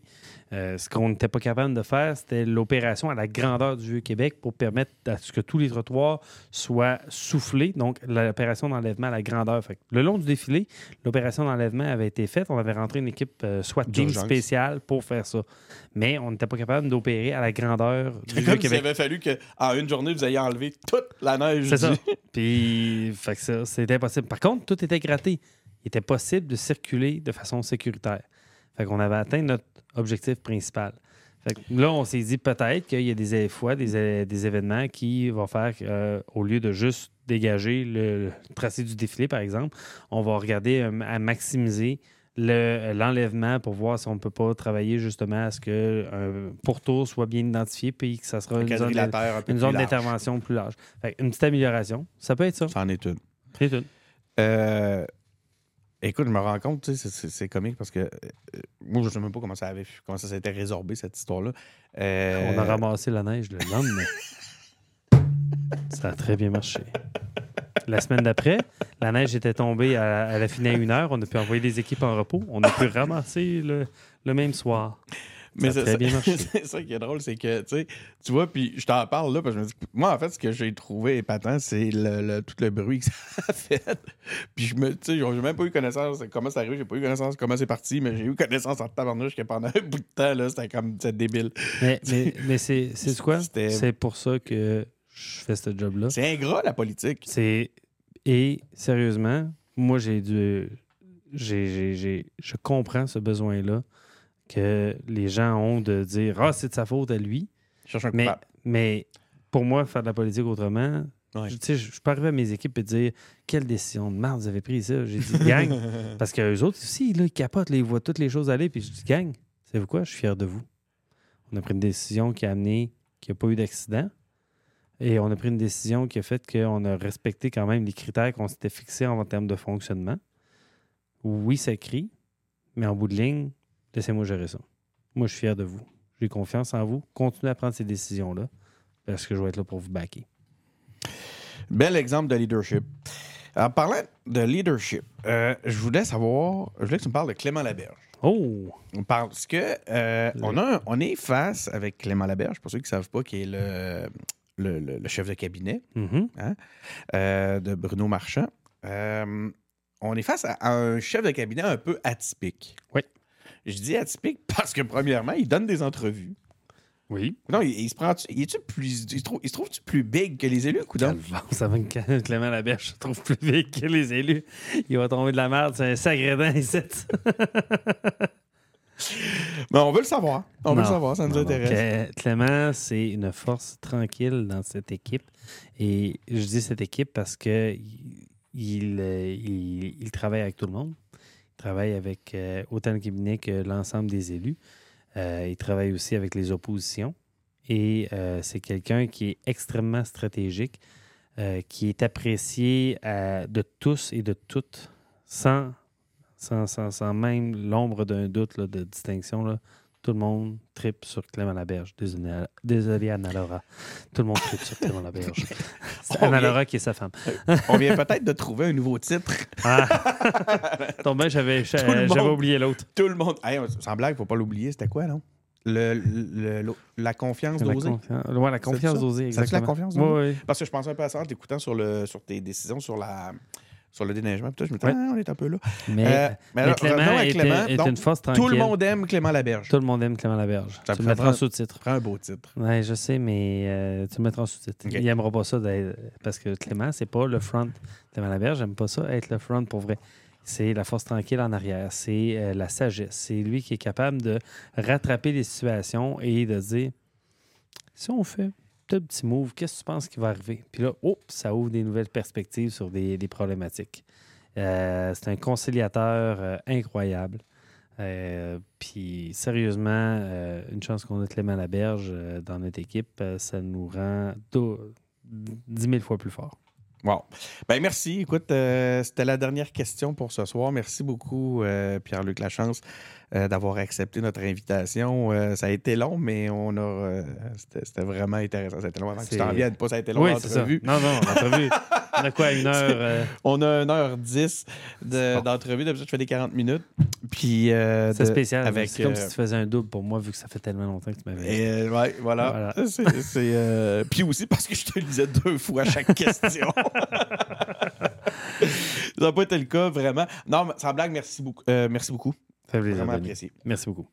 Euh, ce qu'on n'était pas capable de faire, c'était l'opération à la grandeur du Vieux-Québec pour permettre à ce que tous les trottoirs soient soufflés. Donc, l'opération d'enlèvement à la grandeur. Fait le long du défilé, l'opération d'enlèvement avait été faite. On avait rentré une équipe euh, SWAT team spéciale pour faire ça. Mais on n'était pas capable d'opérer à la grandeur du C'est comme s'il Vieux-Québec. avait fallu qu'en une journée, vous ayez enlevé toute la neige. C'est ça. Puis, fait que ça, c'était impossible. Par contre, tout était gratté. Il était possible de circuler de façon sécuritaire. Fait qu'on avait atteint notre objectif principal. Fait que là, on s'est dit peut-être qu'il y a des fois des, événements qui vont faire qu'au lieu de juste dégager le, le tracé du défilé, par exemple, on va regarder euh, à maximiser le- l'enlèvement pour voir si on ne peut pas travailler justement à ce que un pourtour soit bien identifié puis que ça sera Un une zone, une plus d'intervention plus large. Fait une petite amélioration, ça peut être ça. C'en est une. C'est tout. Euh, écoute, je me rends compte, c'est- comique parce que euh, moi, je sais même pas comment ça avait, comment ça s'était résorbé, cette histoire-là. Euh, On a ramassé la neige le lendemain. ça a très bien marché. La semaine d'après, la neige était tombée à, elle a fini à une heure. On a pu envoyer des équipes en repos. On a pu ramasser le, le même soir. Mais Ça a très bien marché. c'est ça qui est drôle, c'est que, tu sais, tu vois, puis je t'en parle là, parce que je me dis, moi, en fait, ce que j'ai trouvé épatant, c'est le, le- tout le bruit que ça a fait. Puis je me, tu sais, j'ai même pas eu connaissance de comment c'est arrivé, j'ai pas eu connaissance de comment c'est parti, mais j'ai eu connaissance en tabarnouche que pendant un bout de temps, là, c'était comme, c'était débile. Mais, mais, mais c'est c'est quoi? C'est pour ça que je fais ce job-là. C'est ingrat, la politique. C'est et sérieusement, moi j'ai dû j'ai, j'ai- j'ai- je comprends ce besoin-là que les gens ont de dire ah c'est de sa faute à lui. Je cherche un Mais, coupable. mais pour moi, faire de la politique autrement, Ouais. je, je, peux arriver à mes équipes et dire quelle décision de merde vous avez prise ça? J'ai dit gang, parce qu'eux autres aussi, là, ils capotent, là, ils voient toutes les choses aller. Puis je dis gang, savez-vous quoi, je suis fier de vous. On a pris une décision qui a amené qu'il n'y a pas eu d'accident. Et on a pris une décision qui a fait qu'on a respecté quand même les critères qu'on s'était fixés en termes de fonctionnement. Oui, ça crie, mais en bout de ligne, laissez-moi gérer ça. Moi, je suis fier de vous. J'ai confiance en vous. Continuez à prendre ces décisions-là parce que je vais être là pour vous backer. Bel exemple de leadership. En parlant de leadership, euh, je voulais savoir, je voulais que tu me parles de Clément Laberge. Oh! Parce que euh, on, a on est face avec Clément Laberge, pour ceux qui ne savent pas, qui est le, le, le- le chef de cabinet Mhm. euh, de Bruno Marchand. On est face à, à un chef de cabinet un peu atypique. Oui. Je dis atypique parce que, premièrement, il donne des entrevues. Oui. Non, il, il se prend. Il, est-tu plus, il, se trouve, il se trouve-tu plus big que les élus, coudonc? Ça va que Clément Laberge se trouve plus vite que les élus. Il va tomber de la merde, c'est un sacré dent ici. Mais on veut le savoir. On veut le savoir, ça nous Non, intéresse. Clé- Clément, c'est une force tranquille dans cette équipe. Et je dis cette équipe parce que il, il, euh, il- il travaille avec tout le monde. Il travaille avec autant le cabinet que l'ensemble des élus. Euh, il travaille aussi avec les oppositions. Et euh, c'est quelqu'un qui est extrêmement stratégique, euh, qui est apprécié de tous et de toutes, sans, sans, sans, sans même l'ombre d'un doute de distinction. Là. Tout le monde tripe sur Clément Laberge. Désolé, désolé Anna Laura. Tout le monde tripe sur Clément Laberge. C'est Anna Laura qui est sa femme. On vient peut-être de trouver un nouveau titre. Ah. Ben, j'avais, j'avais monde. oublié l'autre. Tout le monde. Hey, sans blague, faut pas l'oublier. C'était quoi, non? Le, le- le- la confiance d'oser. ouais, la confiance d'oser, C'est-tu la exactement. confiance Oui, d'oser? oui. Parce que je pensais un peu à ça en t'écoutant sur, le, sur tes décisions sur la, sur le déneigement. Puis tout, je me disais, Ouais. ah, on est un peu là. Mais, Euh, mais mais alors, Clément est, Clément. est Donc, une force Tout tranquille. le monde aime Clément Laberge. Tout le monde aime Clément Laberge. Ça tu me mettras en sous-titre. Prends un beau titre. Oui, je sais, mais euh, tu le mettras en sous-titre. Il n'aimera pas ça parce que Clément, c'est pas le front. Clément Laberge n'aime pas ça être le front pour vrai. C'est la force tranquille en arrière, c'est euh, la sagesse. C'est lui qui est capable de rattraper les situations et de dire si on fait petit move, qu'est-ce que tu penses qui va arriver? Puis là, oh, ça ouvre des nouvelles perspectives sur des, des problématiques. Euh, c'est un conciliateur euh, incroyable. Euh, puis sérieusement, une chance qu'on a Clément Laberge dans notre équipe, ça nous rend do- 10 000 fois plus fort. Wow. Ben merci. Écoute, euh, c'était la dernière question pour ce soir. Merci beaucoup, euh, Pierre-Luc Lachance, euh, d'avoir accepté notre invitation. Ça a été long, mais on a. c'était, vraiment intéressant. Ça a été long avant que tu t'en viennes. Pas ça a été long oui, l'entrevue. Non, non, l'entrevue. On a quoi, une heure? euh, On a 1h10 de, Bon. d'entrevue. D'habitude, je fais des 40 minutes. Puis. euh, c'est spécial. Avec, c'est comme euh, si tu faisais un double pour moi, vu que ça fait tellement longtemps que tu m'avais. Et, euh, ouais, voilà. Voilà. Euh, Puis aussi parce que je te lisais deux fois chaque question. ça n'a pas été le cas, vraiment. Non, mais sans blague, merci beaucoup. Euh, merci beaucoup. Ça fait plaisir, Vraiment apprécié. Merci beaucoup.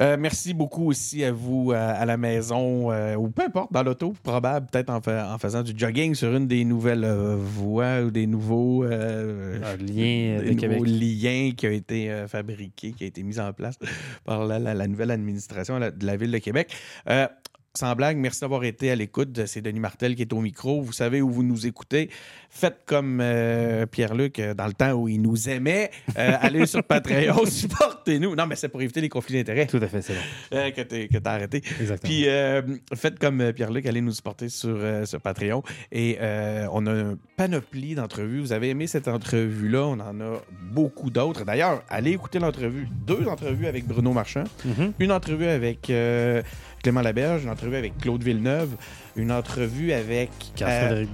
Euh, merci beaucoup aussi à vous à, à la maison euh, ou peu importe, dans l'auto, probable, peut-être en, fa- en faisant du jogging sur une des nouvelles euh, voies ou des nouveaux, euh, Un lien euh, des de nouveaux liens qui ont été euh, fabriqués, qui a été mis en place par la, la- la nouvelle administration de la Ville de Québec. Sans blague, merci d'avoir été à l'écoute. C'est Denis Martel qui est au micro. Vous savez où vous nous écoutez. Faites comme euh, Pierre-Luc euh, dans le temps où il nous aimait. Euh, allez sur Patreon, supportez-nous. Non, mais c'est pour éviter les conflits d'intérêts Tout à fait, c'est bon. que que t'as arrêté. Exactement. Puis faites comme Pierre-Luc, allez nous supporter sur, sur Patreon. Et on a un panoplie d'entrevues. Vous avez aimé cette entrevue-là, on en a beaucoup d'autres. D'ailleurs, allez écouter l'entrevue. Deux entrevues avec Bruno Marchand, Mhm. une entrevue avec Clément Laberge, une entrevue avec Claude Villeneuve, une entrevue avec euh,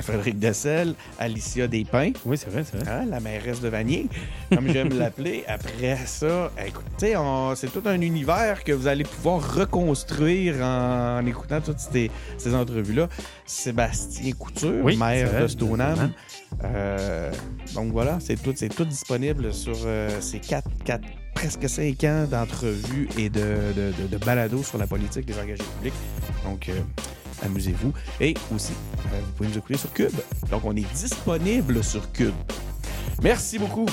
Dessel. Frédéric Dessel, Alicia Despins. Oui, c'est vrai, c'est vrai. Hein, la mairesse de Vanier, comme j'aime l'appeler. Après ça, écoutez, c'est tout un univers que vous allez pouvoir reconstruire en, en écoutant toutes ces, ces entrevues-là. Sébastien Couture, Oui, maire vrai, de Stoneham. Euh, donc voilà, c'est tout, c'est tout disponible sur euh, ces quatre, quatre, presque cinq ans d'entrevues et de, de, de, de balados sur la politique des engagés publics. Donc, euh, amusez-vous. Et aussi, euh, vous pouvez nous écouter sur Cube. Donc, on est disponible sur Cube. Merci beaucoup.